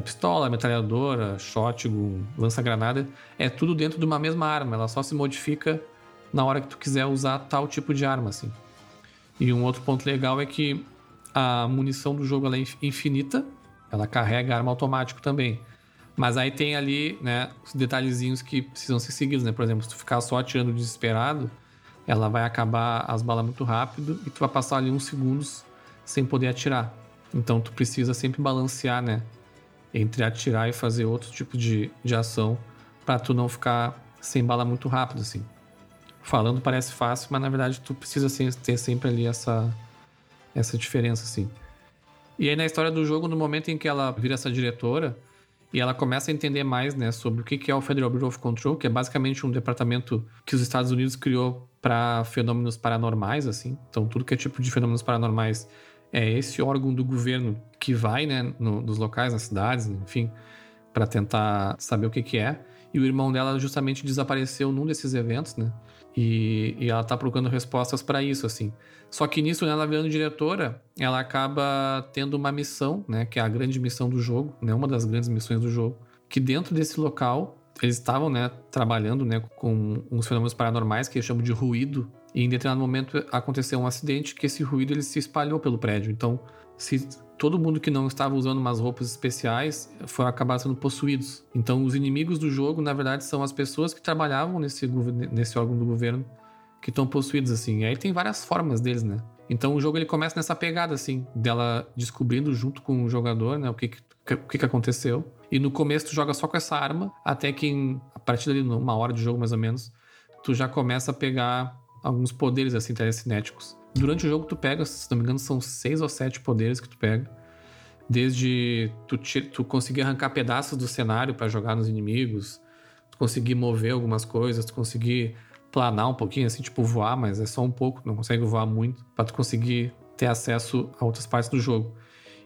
Pistola, metralhadora, shotgun, lança-granada. É tudo dentro de uma mesma arma. Ela só se modifica na hora que tu quiser usar tal tipo de arma, assim. E um outro ponto legal é que a munição do jogo é infinita. Ela carrega arma automático também. Mas aí tem ali, né, os detalhezinhos que precisam ser seguidos, né? Por exemplo, se tu ficar só atirando desesperado, ela vai acabar as balas muito rápido e tu vai passar ali uns segundos sem poder atirar. Então tu precisa sempre balancear, né? Entre atirar e fazer outro tipo de, de ação para tu não ficar sem bala muito rápido, assim. Falando parece fácil, mas na verdade tu precisa ter sempre ali essa, essa diferença, assim. E aí na história do jogo, no momento em que ela vira essa diretora, e ela começa a entender mais né, sobre o que é o Federal Bureau of Control, que é basicamente um departamento que os Estados Unidos criou para fenômenos paranormais, assim. Então, tudo que é tipo de fenômenos paranormais é esse órgão do governo que vai né, no, nos locais, nas cidades, enfim, para tentar saber o que, que é. E o irmão dela justamente desapareceu num desses eventos, né? E, e ela tá procurando respostas para isso, assim. Só que nisso, né, ela virando diretora, ela acaba tendo uma missão, né, que é a grande missão do jogo, né, uma das grandes missões do jogo, que dentro desse local eles estavam, né, trabalhando, né, com uns fenômenos paranormais que eles chamam de ruído, e em determinado momento aconteceu um acidente que esse ruído ele se espalhou pelo prédio. Então, se todo mundo que não estava usando umas roupas especiais foi acabar sendo possuídos. Então, os inimigos do jogo, na verdade, são as pessoas que trabalhavam nesse, nesse órgão do governo que estão possuídos, assim. E aí tem várias formas deles, né? Então o jogo ele começa nessa pegada, assim, dela descobrindo junto com o jogador, né, o que, que, o que, que aconteceu. E no começo tu joga só com essa arma, até que em, a partir dali, numa hora de jogo mais ou menos, tu já começa a pegar alguns poderes, assim, telecinéticos. Durante o jogo tu pega, se não me engano, são seis ou sete poderes que tu pega. Desde tu, tu conseguir arrancar pedaços do cenário para jogar nos inimigos, tu conseguir mover algumas coisas, tu conseguir planar um pouquinho, assim, tipo voar, mas é só um pouco, não consegue voar muito, para tu conseguir ter acesso a outras partes do jogo.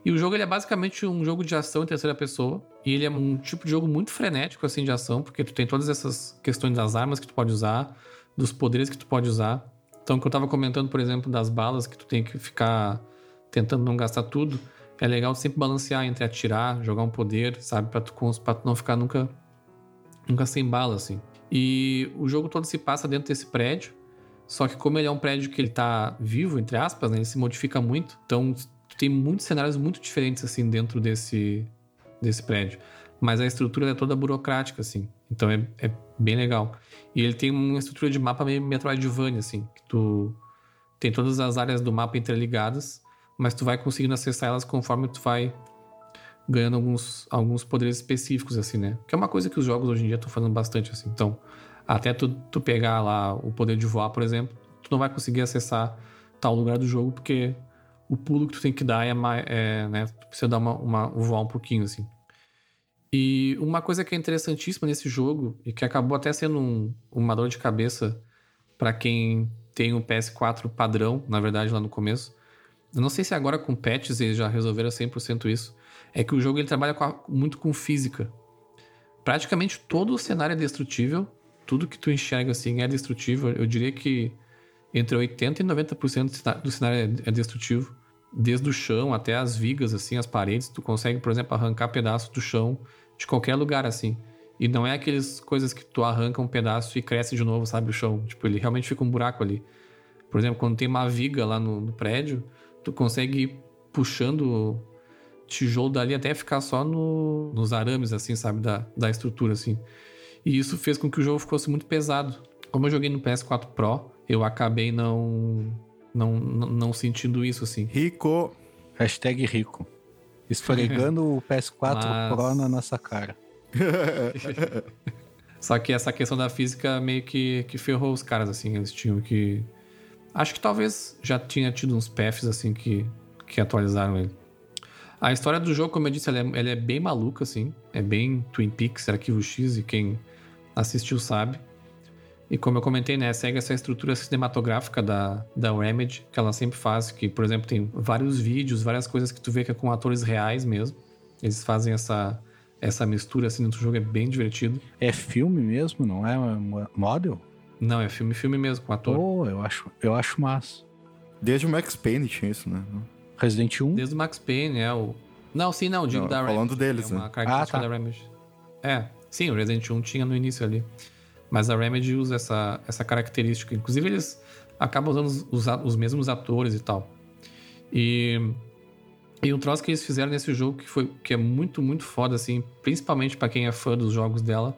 E o jogo ele é basicamente um jogo de ação em terceira pessoa, e ele é um tipo de jogo muito frenético assim de ação, porque tu tem todas essas questões das armas que tu pode usar, dos poderes que tu pode usar. Então, que eu tava comentando, por exemplo, das balas que tu tem que ficar tentando não gastar tudo, é legal sempre balancear entre atirar, jogar um poder, sabe, para tu, pra tu não ficar nunca nunca sem bala assim. E o jogo todo se passa dentro desse prédio. Só que como ele é um prédio que ele tá vivo, entre aspas, né, ele se modifica muito. Então tem muitos cenários muito diferentes assim dentro desse, desse prédio. Mas a estrutura é toda burocrática, assim. Então é, é bem legal. E ele tem uma estrutura de mapa meio Metroidvania, assim. Que tu tem todas as áreas do mapa interligadas, mas tu vai conseguindo acessar elas conforme tu vai ganhando alguns, alguns poderes específicos, assim, né? Que é uma coisa que os jogos hoje em dia estão fazendo bastante, assim. Então, até tu, tu pegar lá o poder de voar, por exemplo, tu não vai conseguir acessar tal lugar do jogo, porque o pulo que tu tem que dar é, mais, é né? Tu precisa dar uma, uma, voar um pouquinho, assim. E uma coisa que é interessantíssima nesse jogo, e que acabou até sendo um, uma dor de cabeça para quem tem o PS4 padrão, na verdade, lá no começo. Eu não sei se agora com patches eles já resolveram 100% isso, é que o jogo ele trabalha com a, muito com física. Praticamente todo o cenário é destrutível, tudo que tu enxerga assim é destrutível. Eu diria que entre 80 e 90% do cenário é, é destrutivo, desde o chão até as vigas assim, as paredes, tu consegue, por exemplo, arrancar pedaços do chão de qualquer lugar assim. E não é aquelas coisas que tu arranca um pedaço e cresce de novo, sabe, o chão. Tipo, ele realmente fica um buraco ali. Por exemplo, quando tem uma viga lá no, no prédio, tu consegue ir puxando tijolo dali até ficar só no, nos arames, assim, sabe? Da, da estrutura, assim. E isso fez com que o jogo fosse muito pesado. Como eu joguei no PS4 Pro, eu acabei não, não, não sentindo isso, assim. Rico. Hashtag rico. Esfregando o PS4 Mas... Pro na nossa cara. Só que essa questão da física meio que, que ferrou os caras, assim. Eles tinham que. Acho que talvez já tinha tido uns PFs, assim, que, que atualizaram ele. A história do jogo, como eu disse, ela é, ela é bem maluca, assim. É bem Twin Peaks, Arquivo X, e quem assistiu sabe. E como eu comentei, né, segue essa estrutura cinematográfica da, da Remedy, que ela sempre faz, que, por exemplo, tem vários vídeos, várias coisas que tu vê que é com atores reais mesmo. Eles fazem essa, essa mistura assim dentro do jogo, é bem divertido. É filme mesmo, não é model? Não, é filme, filme mesmo, com ator. Oh, eu acho, eu acho massa. Desde o Max Payne tinha isso, né? Resident 1? Desde o Max Payne, é o... Não, sim, não, digo Não, da falando Remedy, deles, é uma né? Ah, tá. da Remedy. É, sim, o Resident 1 tinha no início ali. Mas a Remedy usa essa, essa característica. Inclusive, eles acabam usando os, os mesmos atores e tal. E, e um troço que eles fizeram nesse jogo que, foi, que é muito, muito foda, assim, principalmente pra quem é fã dos jogos dela,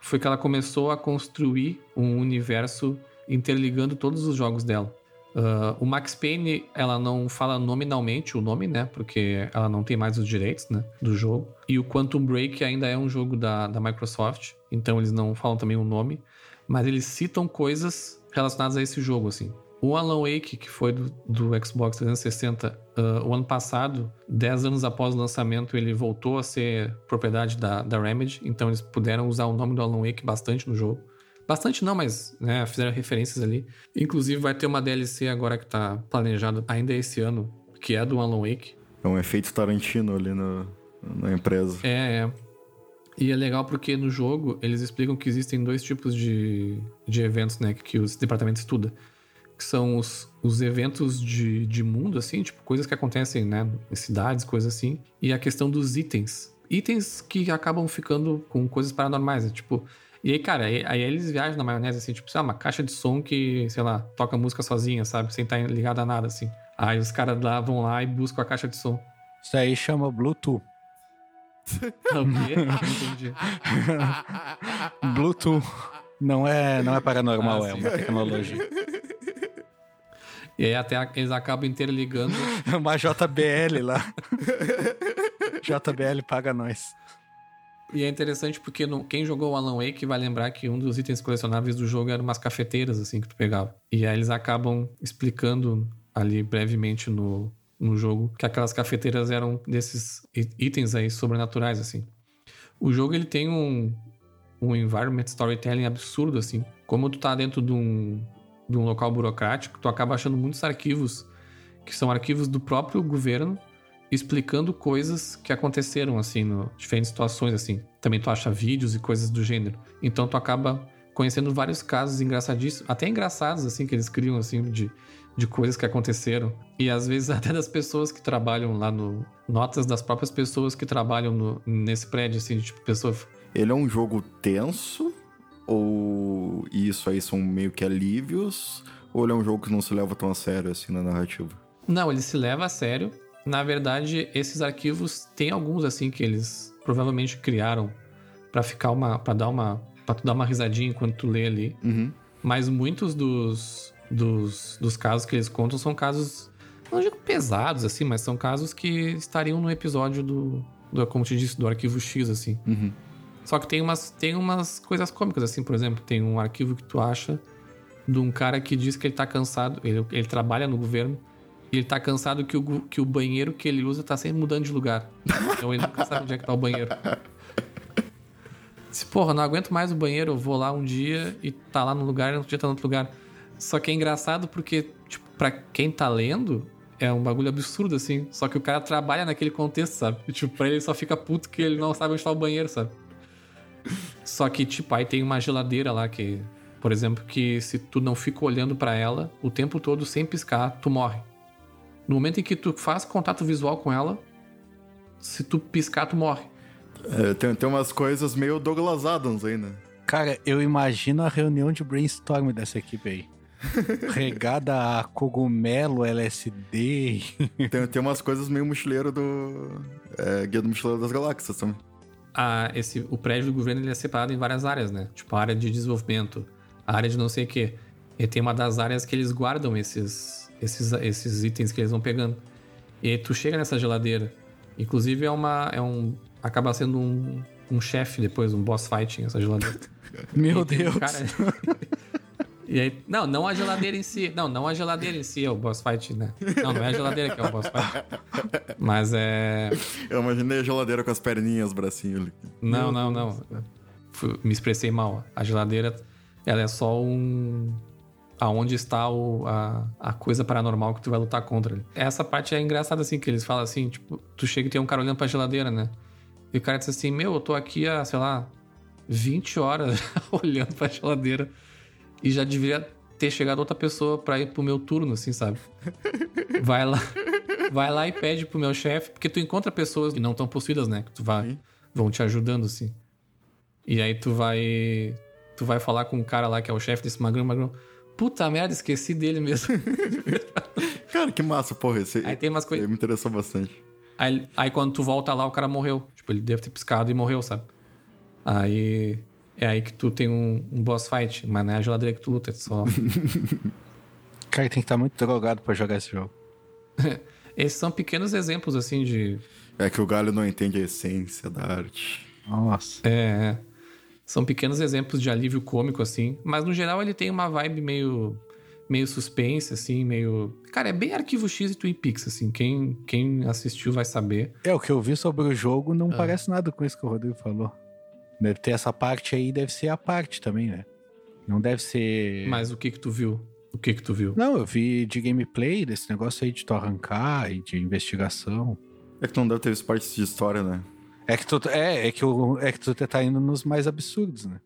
foi que ela começou a construir um universo interligando todos os jogos dela. Ah, o Max Payne, ela não fala nominalmente o nome, né? Porque ela não tem mais os direitos, né? Do jogo. E o Quantum Break ainda é um jogo da, da Microsoft, então eles não falam também o nome, mas eles citam coisas relacionadas a esse jogo, assim. O Alan Wake, que foi do, do Xbox 360, ah, o ano passado, 10 anos após o lançamento, ele voltou a ser propriedade da, da Remedy, então eles puderam usar o nome do Alan Wake bastante no jogo. Bastante não, mas né, fizeram referências ali. Inclusive vai ter uma DLC agora que tá planejada ainda esse ano, que é do Alan Wake. É um efeito Tarantino ali no, na empresa. É, é. E é legal porque no jogo eles explicam que existem dois tipos de, de eventos, né, que o departamento estuda. Que são os, os eventos de, de mundo, assim, tipo, coisas que acontecem, né, em cidades, coisas assim. E a questão dos itens. Itens que acabam ficando com coisas paranormais, né, tipo... E aí, cara, aí, aí eles viajam na maionese, assim, tipo, sei lá, uma caixa de som que, sei lá, toca música sozinha, sabe? Sem estar ligado a nada, assim. Aí os caras lá vão lá e buscam a caixa de som. Isso aí chama Bluetooth. Entendi. Bluetooth. Não é, não é paranormal, Ah, é uma tecnologia. E aí até a- eles acabam interligando. É uma JBL lá. JBL paga nós. e é interessante porque no- quem jogou o Alan Wake vai lembrar que um dos itens colecionáveis do jogo eram umas cafeteiras, assim, que tu pegava. E aí eles acabam explicando ali brevemente no, no jogo que aquelas cafeteiras eram desses itens aí sobrenaturais, assim. O jogo ele tem um, um environment storytelling absurdo, assim. Como tu tá dentro de um, de um local burocrático, tu acaba achando muitos arquivos que são arquivos do próprio governo explicando coisas que aconteceram, assim, no diferentes situações, assim. Também tu acha vídeos e coisas do gênero. Então tu acaba conhecendo vários casos engraçadíssimos, até engraçados, assim, que eles criam, assim, de, de coisas que aconteceram. E às vezes até das pessoas que trabalham lá no... Notas das próprias pessoas que trabalham no- nesse prédio, assim, de, tipo, pessoa... Ele é um jogo tenso? Ou isso aí são meio que alívios? Ou ele é um jogo que não se leva tão a sério assim na narrativa? Não, ele se leva a sério. Na verdade, esses arquivos tem alguns assim que eles provavelmente criaram pra ficar uma, para dar uma, para tu dar uma risadinha enquanto tu lê ali. Uhum. Mas muitos dos, dos, dos casos que eles contam são casos, não digo pesados assim, mas são casos que estariam no episódio do, do como te disse, do arquivo X assim. Uhum. Só que tem umas, tem umas coisas cômicas, assim, por exemplo, tem um arquivo que tu acha de um cara que diz que ele tá cansado, ele, ele trabalha no governo, e ele tá cansado que o, que o banheiro que ele usa tá sempre mudando de lugar. Então ele nunca sabe onde é que tá o banheiro. Se, porra, não aguento mais o banheiro, eu vou lá um dia e tá lá no lugar, e no outro dia tá no outro lugar. Só que é engraçado porque, tipo, pra quem tá lendo, é um bagulho absurdo, assim. Só que o cara trabalha naquele contexto, sabe? E, tipo, pra ele só fica puto que ele não sabe onde tá o banheiro, sabe? Só que, tipo, aí tem uma geladeira lá que, por exemplo, que se tu não fica olhando pra ela o tempo todo sem piscar, tu morre. No momento em que tu faz contato visual com ela, se tu piscar, tu morre. É, tem, tem umas coisas meio Douglas Adams aí, né? Cara, eu imagino a reunião de brainstorm dessa equipe aí. Regada a cogumelo, LSD. Tem, tem umas coisas meio mochileiro do. É, Guia do Mochileiro das Galáxias também. a, esse, o prédio do governo ele é separado em várias áreas, né? Tipo, a área de desenvolvimento, a área de não sei o quê. E tem uma das áreas que eles guardam esses, esses, esses itens que eles vão pegando. E tu chega nessa geladeira. Inclusive é uma. É um, acaba sendo um, um chefe depois, um boss fighting, essa geladeira. Meu tem um Deus. cara- E aí, não, não a geladeira em si. Não, não a geladeira em si é o boss fight, né? Não, não é a geladeira que é o boss fight. Mas é. Eu imaginei a geladeira com as perninhas, bracinho ali. Não, não, não. Me expressei mal. A geladeira, ela é só um. Aonde está o, a, a coisa paranormal que tu vai lutar contra. Essa parte é engraçada, assim, que eles falam assim, tipo, tu chega e tem um cara olhando pra geladeira, né? E o cara diz assim, meu, eu tô aqui há, sei lá, 20 horas olhando pra geladeira e já deveria ter chegado outra pessoa pra ir pro meu turno, assim, sabe? Vai lá, vai lá e pede pro meu chefe, porque tu encontra pessoas que não estão possuídas, né? Que tu vai, vão te ajudando, assim. E aí tu vai. Tu vai falar com o cara lá que é o chefe desse magrão, magrão. Puta merda, esqueci dele mesmo. Cara, que massa, porra. Esse, Aí tem umas coisas. me interessou bastante. Aí, aí quando tu volta lá, o cara morreu. Tipo, ele deve ter piscado e morreu, sabe? Aí. É aí que tu tem um, um boss fight, mas não é a geladeira que tu luta, é só. Cara, tem que estar muito drogado pra jogar esse jogo. Esses são pequenos exemplos, assim, de. É que o galho não entende a essência da arte. Nossa. É. é. São pequenos exemplos de alívio cômico, assim. Mas no geral ele tem uma vibe meio. meio suspense, assim, meio. Cara, é bem arquivo X e Twin Peaks, assim. Quem, quem assistiu vai saber. É, o que eu vi sobre o jogo Ah. não parece nada com isso que o Rodrigo falou. Deve ter essa parte aí, deve ser a parte também, né? Não deve ser. Mas o que que tu viu? O que que tu viu? Não, eu vi de gameplay desse negócio aí de tu arrancar e de investigação. É que tu não deve ter visto partes de história, né? É que tu, é, é que, o, é que tu tá indo nos mais absurdos, né?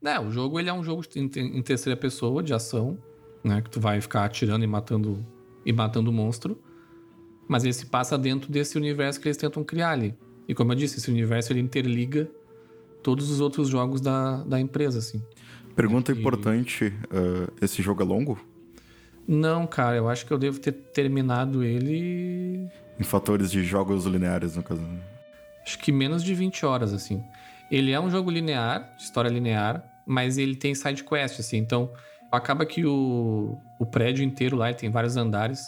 Não, o jogo ele é um jogo em, terceira pessoa de ação, né? Que tu vai ficar atirando e matando e matando monstro. Mas ele se passa dentro desse universo que eles tentam criar ali. E como eu disse, esse universo ele interliga todos os outros jogos da, da empresa, assim. Pergunta E- importante: ah, esse jogo é longo? Não, cara, eu acho que eu devo ter terminado ele. Em fatores de jogos lineares, no caso. né? Acho que menos de 20 horas, assim. Ele é um jogo linear, de história linear, mas ele tem side quest, assim. Então, acaba que o, o prédio inteiro lá, tem vários andares.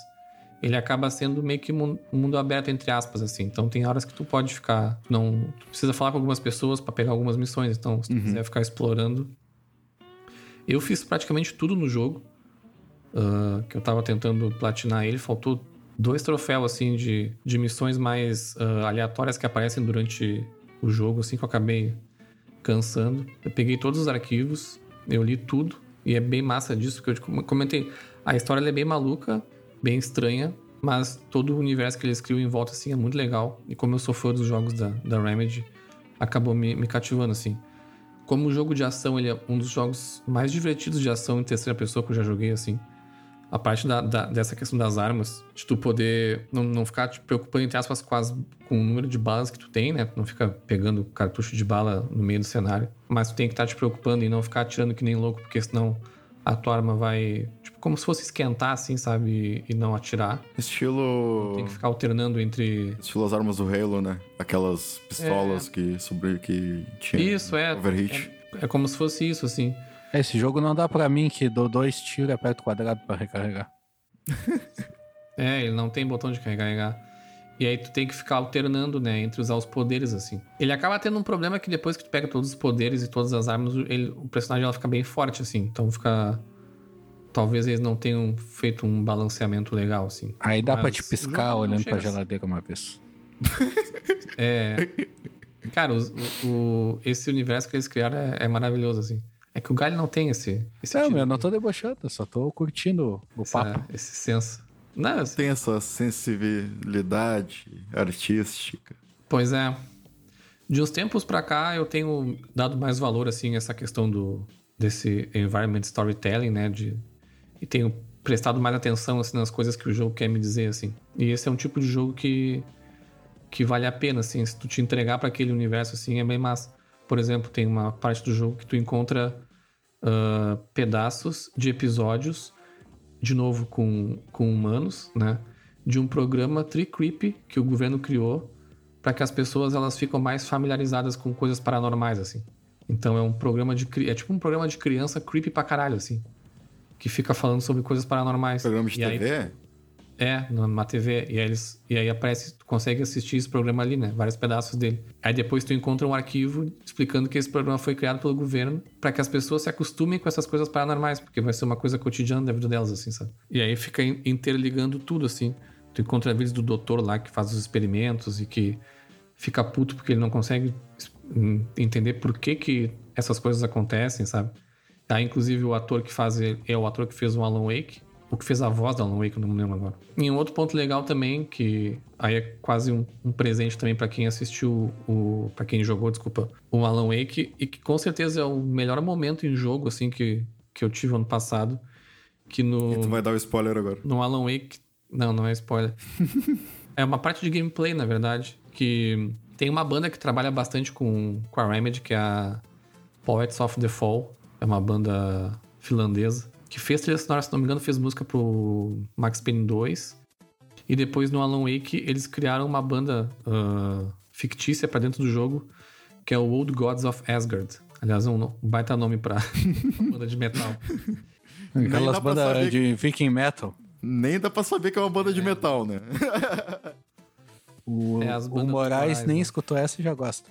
Ele acaba sendo meio que mun- um mundo aberto, entre aspas, assim. Então, tem horas que tu pode ficar. Não. Tu precisa falar com algumas pessoas pra pegar algumas missões. Então, se tu quiser ficar explorando. Eu fiz praticamente tudo no jogo. ah, que eu tava tentando platinar ele. Faltou dois troféus, assim, de, de missões mais ah, aleatórias que aparecem durante o jogo, assim, que eu acabei cansando. Eu peguei todos os arquivos, eu li tudo, e é bem massa disso que eu te com- comentei. A história é bem maluca, bem estranha, mas todo o universo que eles criam em volta, assim, é muito legal. E como eu sou fã dos jogos da, da Remedy, acabou me, me cativando, assim. Como o jogo de ação, ele é um dos jogos mais divertidos de ação em terceira pessoa que eu já joguei, assim. A parte da, da- dessa questão das armas, de tu poder não, não ficar te preocupando, entre aspas, com, com o número de balas que tu tem, né? Não fica pegando cartucho de bala no meio do cenário. Mas tu tem que estar te preocupando e não ficar atirando que nem louco, porque senão a tua arma vai. Tipo, como se fosse esquentar, assim, sabe? E, e não atirar. Estilo. Tem que ficar alternando entre. Estilo as armas do Halo, né? Aquelas pistolas que sobre que tinha. Isso, é. Overheat. É, é como se fosse isso, assim. Esse jogo não dá pra mim que dou dois tiros e aperto quadrado pra recarregar. É, ele não tem botão de carregar. E aí tu tem que ficar alternando, né, entre usar os poderes, assim. Ele acaba tendo um problema que depois que tu pega todos os poderes e todas as armas, ele- o personagem ela fica bem forte, assim. Então fica... Talvez eles não tenham feito um balanceamento legal, assim. Aí dá Mas pra te piscar olhando pra geladeira uma vez. É... Cara, o, o- esse universo que eles criaram é, é maravilhoso, assim. É que o Galho não tem esse... esse Não, tipo meu, eu não tô debochando, eu só tô curtindo o essa- papo. esse senso. Não, Tem essa sensibilidade artística. Pois é. De uns tempos pra cá, eu tenho dado mais valor, assim, a essa questão do desse environment storytelling, né? De, e tenho prestado mais atenção, assim, nas coisas que o jogo quer me dizer, assim. E esse é um tipo de jogo que, que vale a pena, assim. Se tu te entregar pra aquele universo, assim, é bem massa. Por exemplo, tem uma parte do jogo que tu encontra ah, pedaços de episódios, de novo com, com humanos, né? De um programa Tricreep que o governo criou para que as pessoas elas ficam mais familiarizadas com coisas paranormais, assim. Então é um programa de é tipo um programa de criança creepy pra caralho, assim, que fica falando sobre coisas paranormais. Programa de E aí- TV? É, numa TV. E aí, eles, e aí aparece, tu consegue assistir esse programa ali, né? Vários pedaços dele. Aí depois tu encontra um arquivo explicando que esse programa foi criado pelo governo para que as pessoas se acostumem com essas coisas paranormais, porque vai ser uma coisa cotidiana da vida delas, assim, sabe? E aí fica interligando tudo, assim. Tu encontra vídeos do doutor lá que faz os experimentos e que fica puto porque ele não consegue entender por que, que essas coisas acontecem, sabe? Aí, inclusive, o ator que faz é o ator que fez o Alan Wake o que fez a voz da Alan Wake, não me lembro agora. E um outro ponto legal também, que aí é quase um, um presente também para quem assistiu o. para quem jogou, desculpa, o Alan Wake, e que com certeza é o melhor momento em jogo, assim, que, que eu tive ano passado. Que no. E tu vai dar o spoiler agora. No Alan Wake. Não, não é spoiler. é uma parte de gameplay, na verdade. Que tem uma banda que trabalha bastante com, com a Remedy, que é a Poets of the Fall. É uma banda finlandesa que fez trilha sonora, se não me engano, fez música pro Max Payne 2. E depois no Alan Wake eles criaram uma banda uh, fictícia para dentro do jogo, que é o Old Gods of Asgard. Aliás, um, um baita nome pra banda de metal. Aquelas bandas de Viking Metal. Nem dá pra saber que é uma banda de é. metal, né? o, é, o Moraes nem né? escutou essa e já gosta.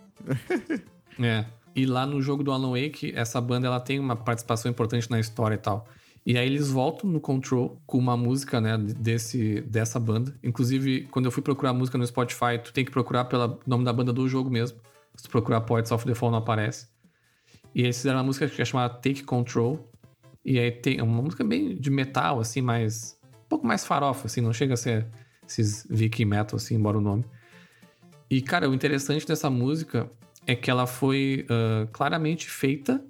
É. E lá no jogo do Alan Wake, essa banda ela tem uma participação importante na história e tal. E aí eles voltam no Control com uma música, né, desse, dessa banda. Inclusive, quando eu fui procurar música no Spotify, tu tem que procurar pelo nome da banda do jogo mesmo. Se tu procurar Poets of the Fall, não aparece. E eles fizeram uma música que é chamada Take Control. E aí tem uma música bem de metal, assim, mais... Um pouco mais farofa, assim, não chega a ser esses Viking Metal, assim, embora o nome. E, cara, o interessante dessa música é que ela foi uh, claramente feita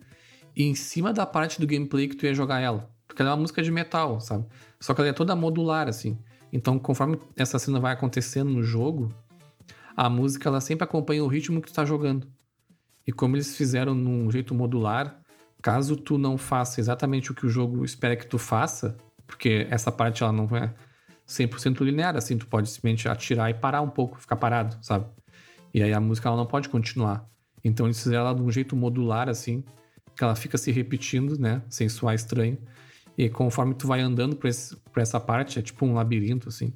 em cima da parte do gameplay que tu ia jogar ela. Porque ela é uma música de metal, sabe? Só que ela é toda modular, assim. Então, conforme essa cena vai acontecendo no jogo, a música ela sempre acompanha o ritmo que tu tá jogando. E como eles fizeram num jeito modular, caso tu não faça exatamente o que o jogo espera que tu faça, porque essa parte ela não é 100% linear, assim, tu pode simplesmente atirar e parar um pouco, ficar parado, sabe? E aí a música ela não pode continuar. Então eles fizeram ela de um jeito modular, assim, que ela fica se repetindo, né? Sem soar estranho. E conforme tu vai andando por, esse, por essa parte, é tipo um labirinto, assim.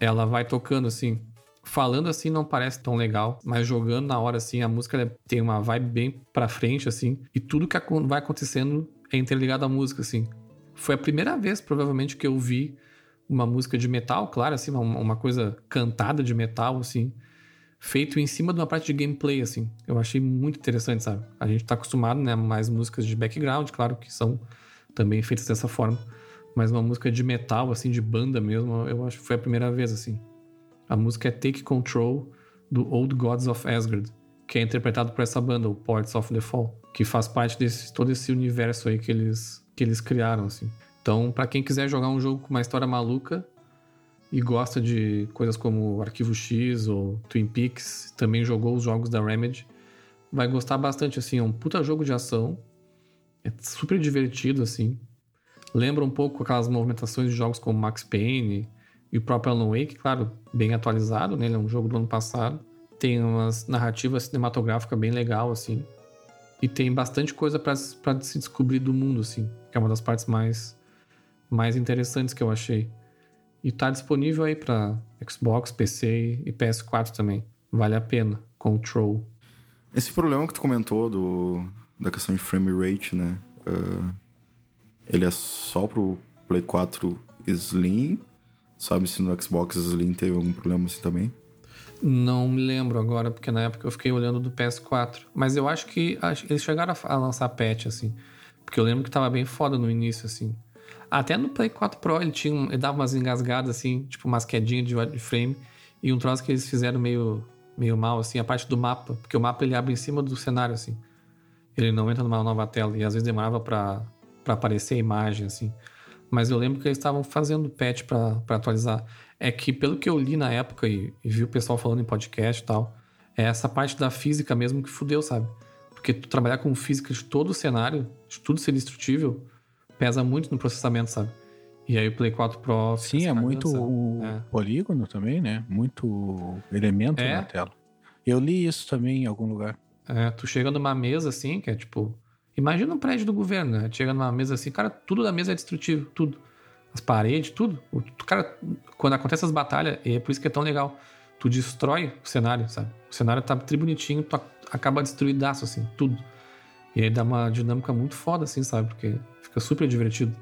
Ela vai tocando, assim. Falando assim não parece tão legal, mas jogando na hora, assim, a música tem uma vibe bem pra frente, assim. E tudo que vai acontecendo é interligado à música, assim. Foi a primeira vez, provavelmente, que eu vi uma música de metal, claro, assim, uma, uma coisa cantada de metal, assim feito em cima de uma parte de gameplay, assim. Eu achei muito interessante, sabe? A gente tá acostumado, né? Mais músicas de background, claro, que são também feitas dessa forma. Mas uma música de metal, assim, de banda mesmo, eu acho que foi a primeira vez, assim. A música é Take Control, do Old Gods of Asgard, que é interpretado por essa banda, o Ports of the Fall, que faz parte desse todo esse universo aí que eles, que eles criaram, assim. Então, para quem quiser jogar um jogo com uma história maluca e gosta de coisas como Arquivo X ou Twin Peaks, também jogou os jogos da Remedy, vai gostar bastante, assim. É um puta jogo de ação, é super divertido, assim. Lembra um pouco aquelas movimentações de jogos como Max Payne e o próprio Alan Wake, claro, bem atualizado, né? Ele é um jogo do ano passado. Tem umas narrativas cinematográficas bem legal, assim. E tem bastante coisa para se descobrir do mundo, assim. Que é uma das partes mais, mais interessantes que eu achei. E tá disponível aí para Xbox, PC e PS4 também. Vale a pena. Control. Esse problema que tu comentou do, da questão de frame rate, né? Uh, ele é só pro Play 4 Slim. Sabe se no Xbox Slim teve algum problema assim também? Não me lembro agora, porque na época eu fiquei olhando do PS4. Mas eu acho que eles chegaram a lançar patch, assim. Porque eu lembro que tava bem foda no início, assim. Até no Play 4 Pro ele, tinha, ele dava umas engasgadas, assim, tipo umas quedinhas de frame. E um troço que eles fizeram meio, meio mal, assim, a parte do mapa. Porque o mapa ele abre em cima do cenário, assim ele não entra numa nova tela e às vezes demorava para aparecer a imagem, assim. Mas eu lembro que eles estavam fazendo patch para atualizar. É que, pelo que eu li na época e, e, vi o pessoal falando em podcast e tal, é essa parte da física mesmo que fudeu, sabe? Porque tu trabalhar com física de todo o cenário, de tudo ser destrutível, pesa muito no processamento, sabe? E aí o Play 4 Pro. Sim, é muito é. polígono também, né? Muito elemento é. na tela. Eu li isso também em algum lugar. É, tu chega numa mesa assim, que é tipo. Imagina um prédio do governo, né? chega numa mesa assim, cara, tudo da mesa é destrutivo, tudo. as paredes, tudo. O cara, quando acontece as batalhas, é por isso que é tão legal. Tu destrói o cenário, sabe? O cenário tá tribunitinho, tu acaba destruidaço, assim, tudo. E aí dá uma dinâmica muito foda, assim, sabe? Porque fica super divertido.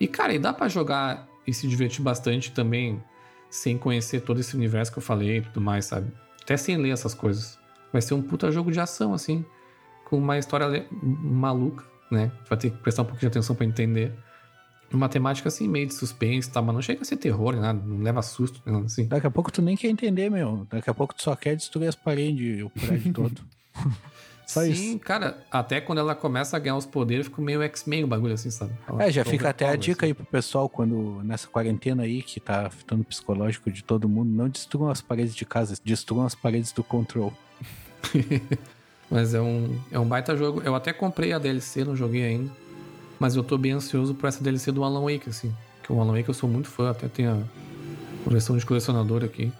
E, cara, e dá para jogar e se divertir bastante também, sem conhecer todo esse universo que eu falei e tudo mais, sabe? Até sem ler essas coisas. Vai ser um puta jogo de ação, assim, com uma história maluca, né? Vai ter que prestar um pouquinho de atenção para entender. Uma temática assim, meio de suspense, tá? Mas não chega a ser terror, nada, não leva susto, nada assim. Daqui a pouco tu nem quer entender, meu. Daqui a pouco tu só quer destruir as paredes, o prédio todo. Só Sim, isso. cara, até quando ela começa a ganhar os poderes, fica meio X-Men o bagulho assim, sabe? Ela é, já fica até a dica assim. aí pro pessoal, quando nessa quarentena aí, que tá afetando o psicológico de todo mundo, não destruam as paredes de casa, destruam as paredes do Control. mas é um, é um baita jogo. Eu até comprei a DLC, não joguei ainda. Mas eu tô bem ansioso por essa DLC do Alan Wake, assim. Que o Alan Wake eu sou muito fã, até tem a coleção de colecionador aqui.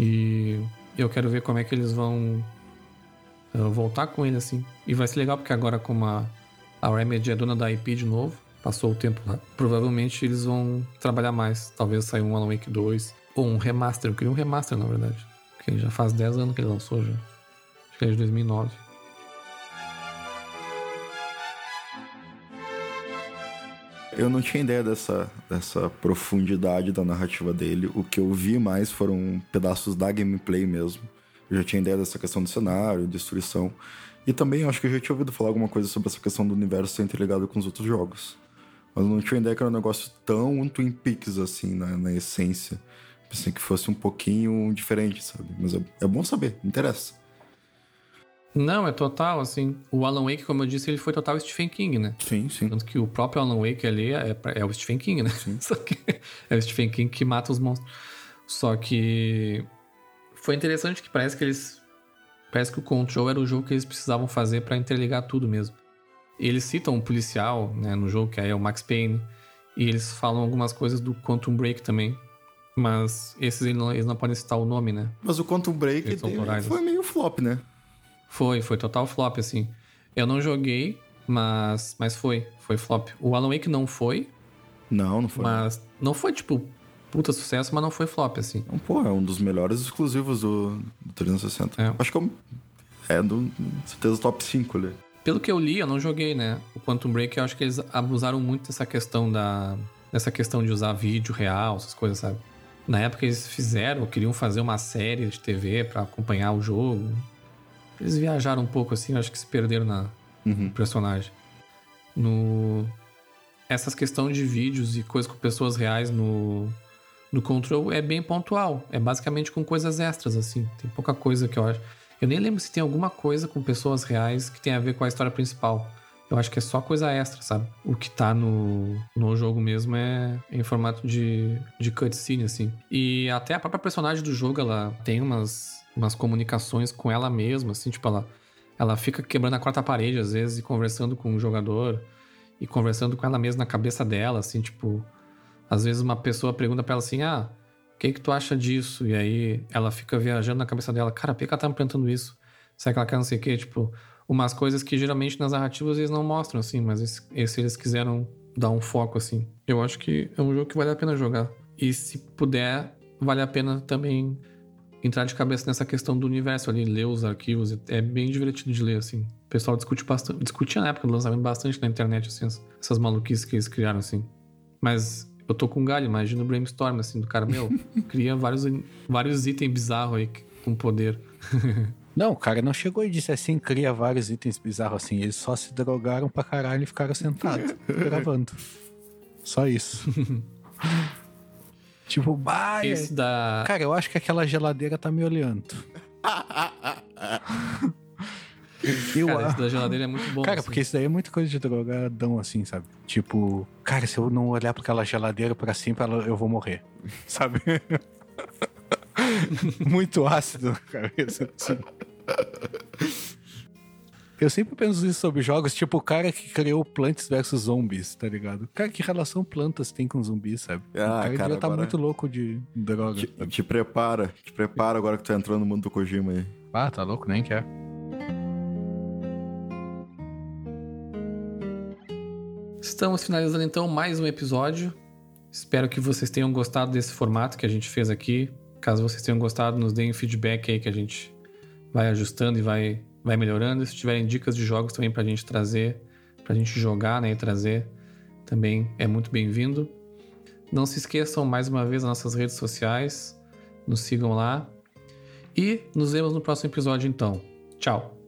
E eu quero ver como é que eles vão voltar com ele assim. E vai ser legal porque agora, como a, a Remedy é dona da IP de novo, passou o tempo lá, provavelmente eles vão trabalhar mais. Talvez saia um Alan Wake 2 ou um remaster. Eu queria um remaster, na verdade. Porque já faz 10 anos que ele lançou já. Acho que é de 2009. Eu não tinha ideia dessa, dessa profundidade da narrativa dele. O que eu vi mais foram pedaços da gameplay mesmo. Eu já tinha ideia dessa questão do cenário, destruição. E também acho que eu já tinha ouvido falar alguma coisa sobre essa questão do universo ser interligado com os outros jogos. Mas eu não tinha ideia que era um negócio tão Twin Peaks, assim, na, na essência. Pensei que fosse um pouquinho diferente, sabe? Mas é, é bom saber, interessa. Não, é total, assim. O Alan Wake, como eu disse, ele foi total Stephen King, né? Sim, sim. Tanto que o próprio Alan Wake ali é, é o Stephen King, né? Sim. Só que é o Stephen King que mata os monstros. Só que foi interessante que parece que eles. Parece que o Control era o jogo que eles precisavam fazer para interligar tudo mesmo. Eles citam um policial né, no jogo, que é o Max Payne, e eles falam algumas coisas do Quantum Break também. Mas esses eles não, eles não podem citar o nome, né? Mas o Quantum Break foi meio flop, né? Foi, foi total flop, assim. Eu não joguei, mas, mas foi, foi flop. O Alan Wake não foi. Não, não foi. Mas não foi, tipo, puta sucesso, mas não foi flop, assim. Então, pô, é um dos melhores exclusivos do, do 360. É. Acho que é, é do, certeza top 5 ali. Pelo que eu li, eu não joguei, né? O Quantum Break, eu acho que eles abusaram muito dessa questão da... Dessa questão de usar vídeo real, essas coisas, sabe? Na época eles fizeram, queriam fazer uma série de TV para acompanhar o jogo. Eles viajaram um pouco assim, acho que se perderam na uhum. no personagem. No essas questões de vídeos e coisas com pessoas reais no no Control é bem pontual. É basicamente com coisas extras, assim. Tem pouca coisa que eu acho. Eu nem lembro se tem alguma coisa com pessoas reais que tem a ver com a história principal. Eu acho que é só coisa extra, sabe? O que tá no, no jogo mesmo é em formato de, de cutscene, assim. E até a própria personagem do jogo, ela tem umas, umas comunicações com ela mesma, assim, tipo, ela, ela fica quebrando a quarta parede, às vezes, e conversando com o jogador, e conversando com ela mesma na cabeça dela, assim, tipo, às vezes uma pessoa pergunta para ela assim: ah, o que, que tu acha disso? E aí ela fica viajando na cabeça dela: cara, por que ela tá me perguntando isso? Será que ela quer não sei o quê? Tipo, umas coisas que geralmente nas narrativas eles não mostram, assim, mas esse, eles quiseram dar um foco, assim. Eu acho que é um jogo que vale a pena jogar. E se puder, vale a pena também entrar de cabeça nessa questão do universo ali, ler os arquivos. É bem divertido de ler, assim. O pessoal discute bastante, discutia na época do lançamento bastante na internet, assim, essas maluquices que eles criaram, assim. Mas eu tô com galho, imagina o brainstorm, assim, do cara, meu, cria vários, vários itens bizarros aí com poder. Não, o cara não chegou e disse assim, cria vários itens bizarros assim. Eles só se drogaram pra caralho e ficaram sentados, gravando. Só isso. tipo, bah, Esse da... Cara, eu acho que aquela geladeira tá me olhando. Eu, cara, esse da geladeira é muito bom. Cara, assim. porque isso daí é muita coisa de drogadão, assim, sabe? Tipo, cara, se eu não olhar pra aquela geladeira pra cima, eu vou morrer. Sabe? muito ácido na cabeça, assim. Eu sempre penso isso sobre jogos, tipo o cara que criou Plants vs Zombies, tá ligado? Cara, que relação plantas tem com zumbis, sabe? Ah, o cara, cara tá muito louco de droga. Te, te, prepara, te prepara agora que tu tá entrando no mundo do Kojima aí. Ah, tá louco, nem quer. Estamos finalizando então mais um episódio. Espero que vocês tenham gostado desse formato que a gente fez aqui. Caso vocês tenham gostado, nos deem feedback aí que a gente vai ajustando e vai, vai melhorando. Se tiverem dicas de jogos também pra gente trazer, pra gente jogar, né, e trazer, também é muito bem-vindo. Não se esqueçam mais uma vez das nossas redes sociais, nos sigam lá e nos vemos no próximo episódio então. Tchau.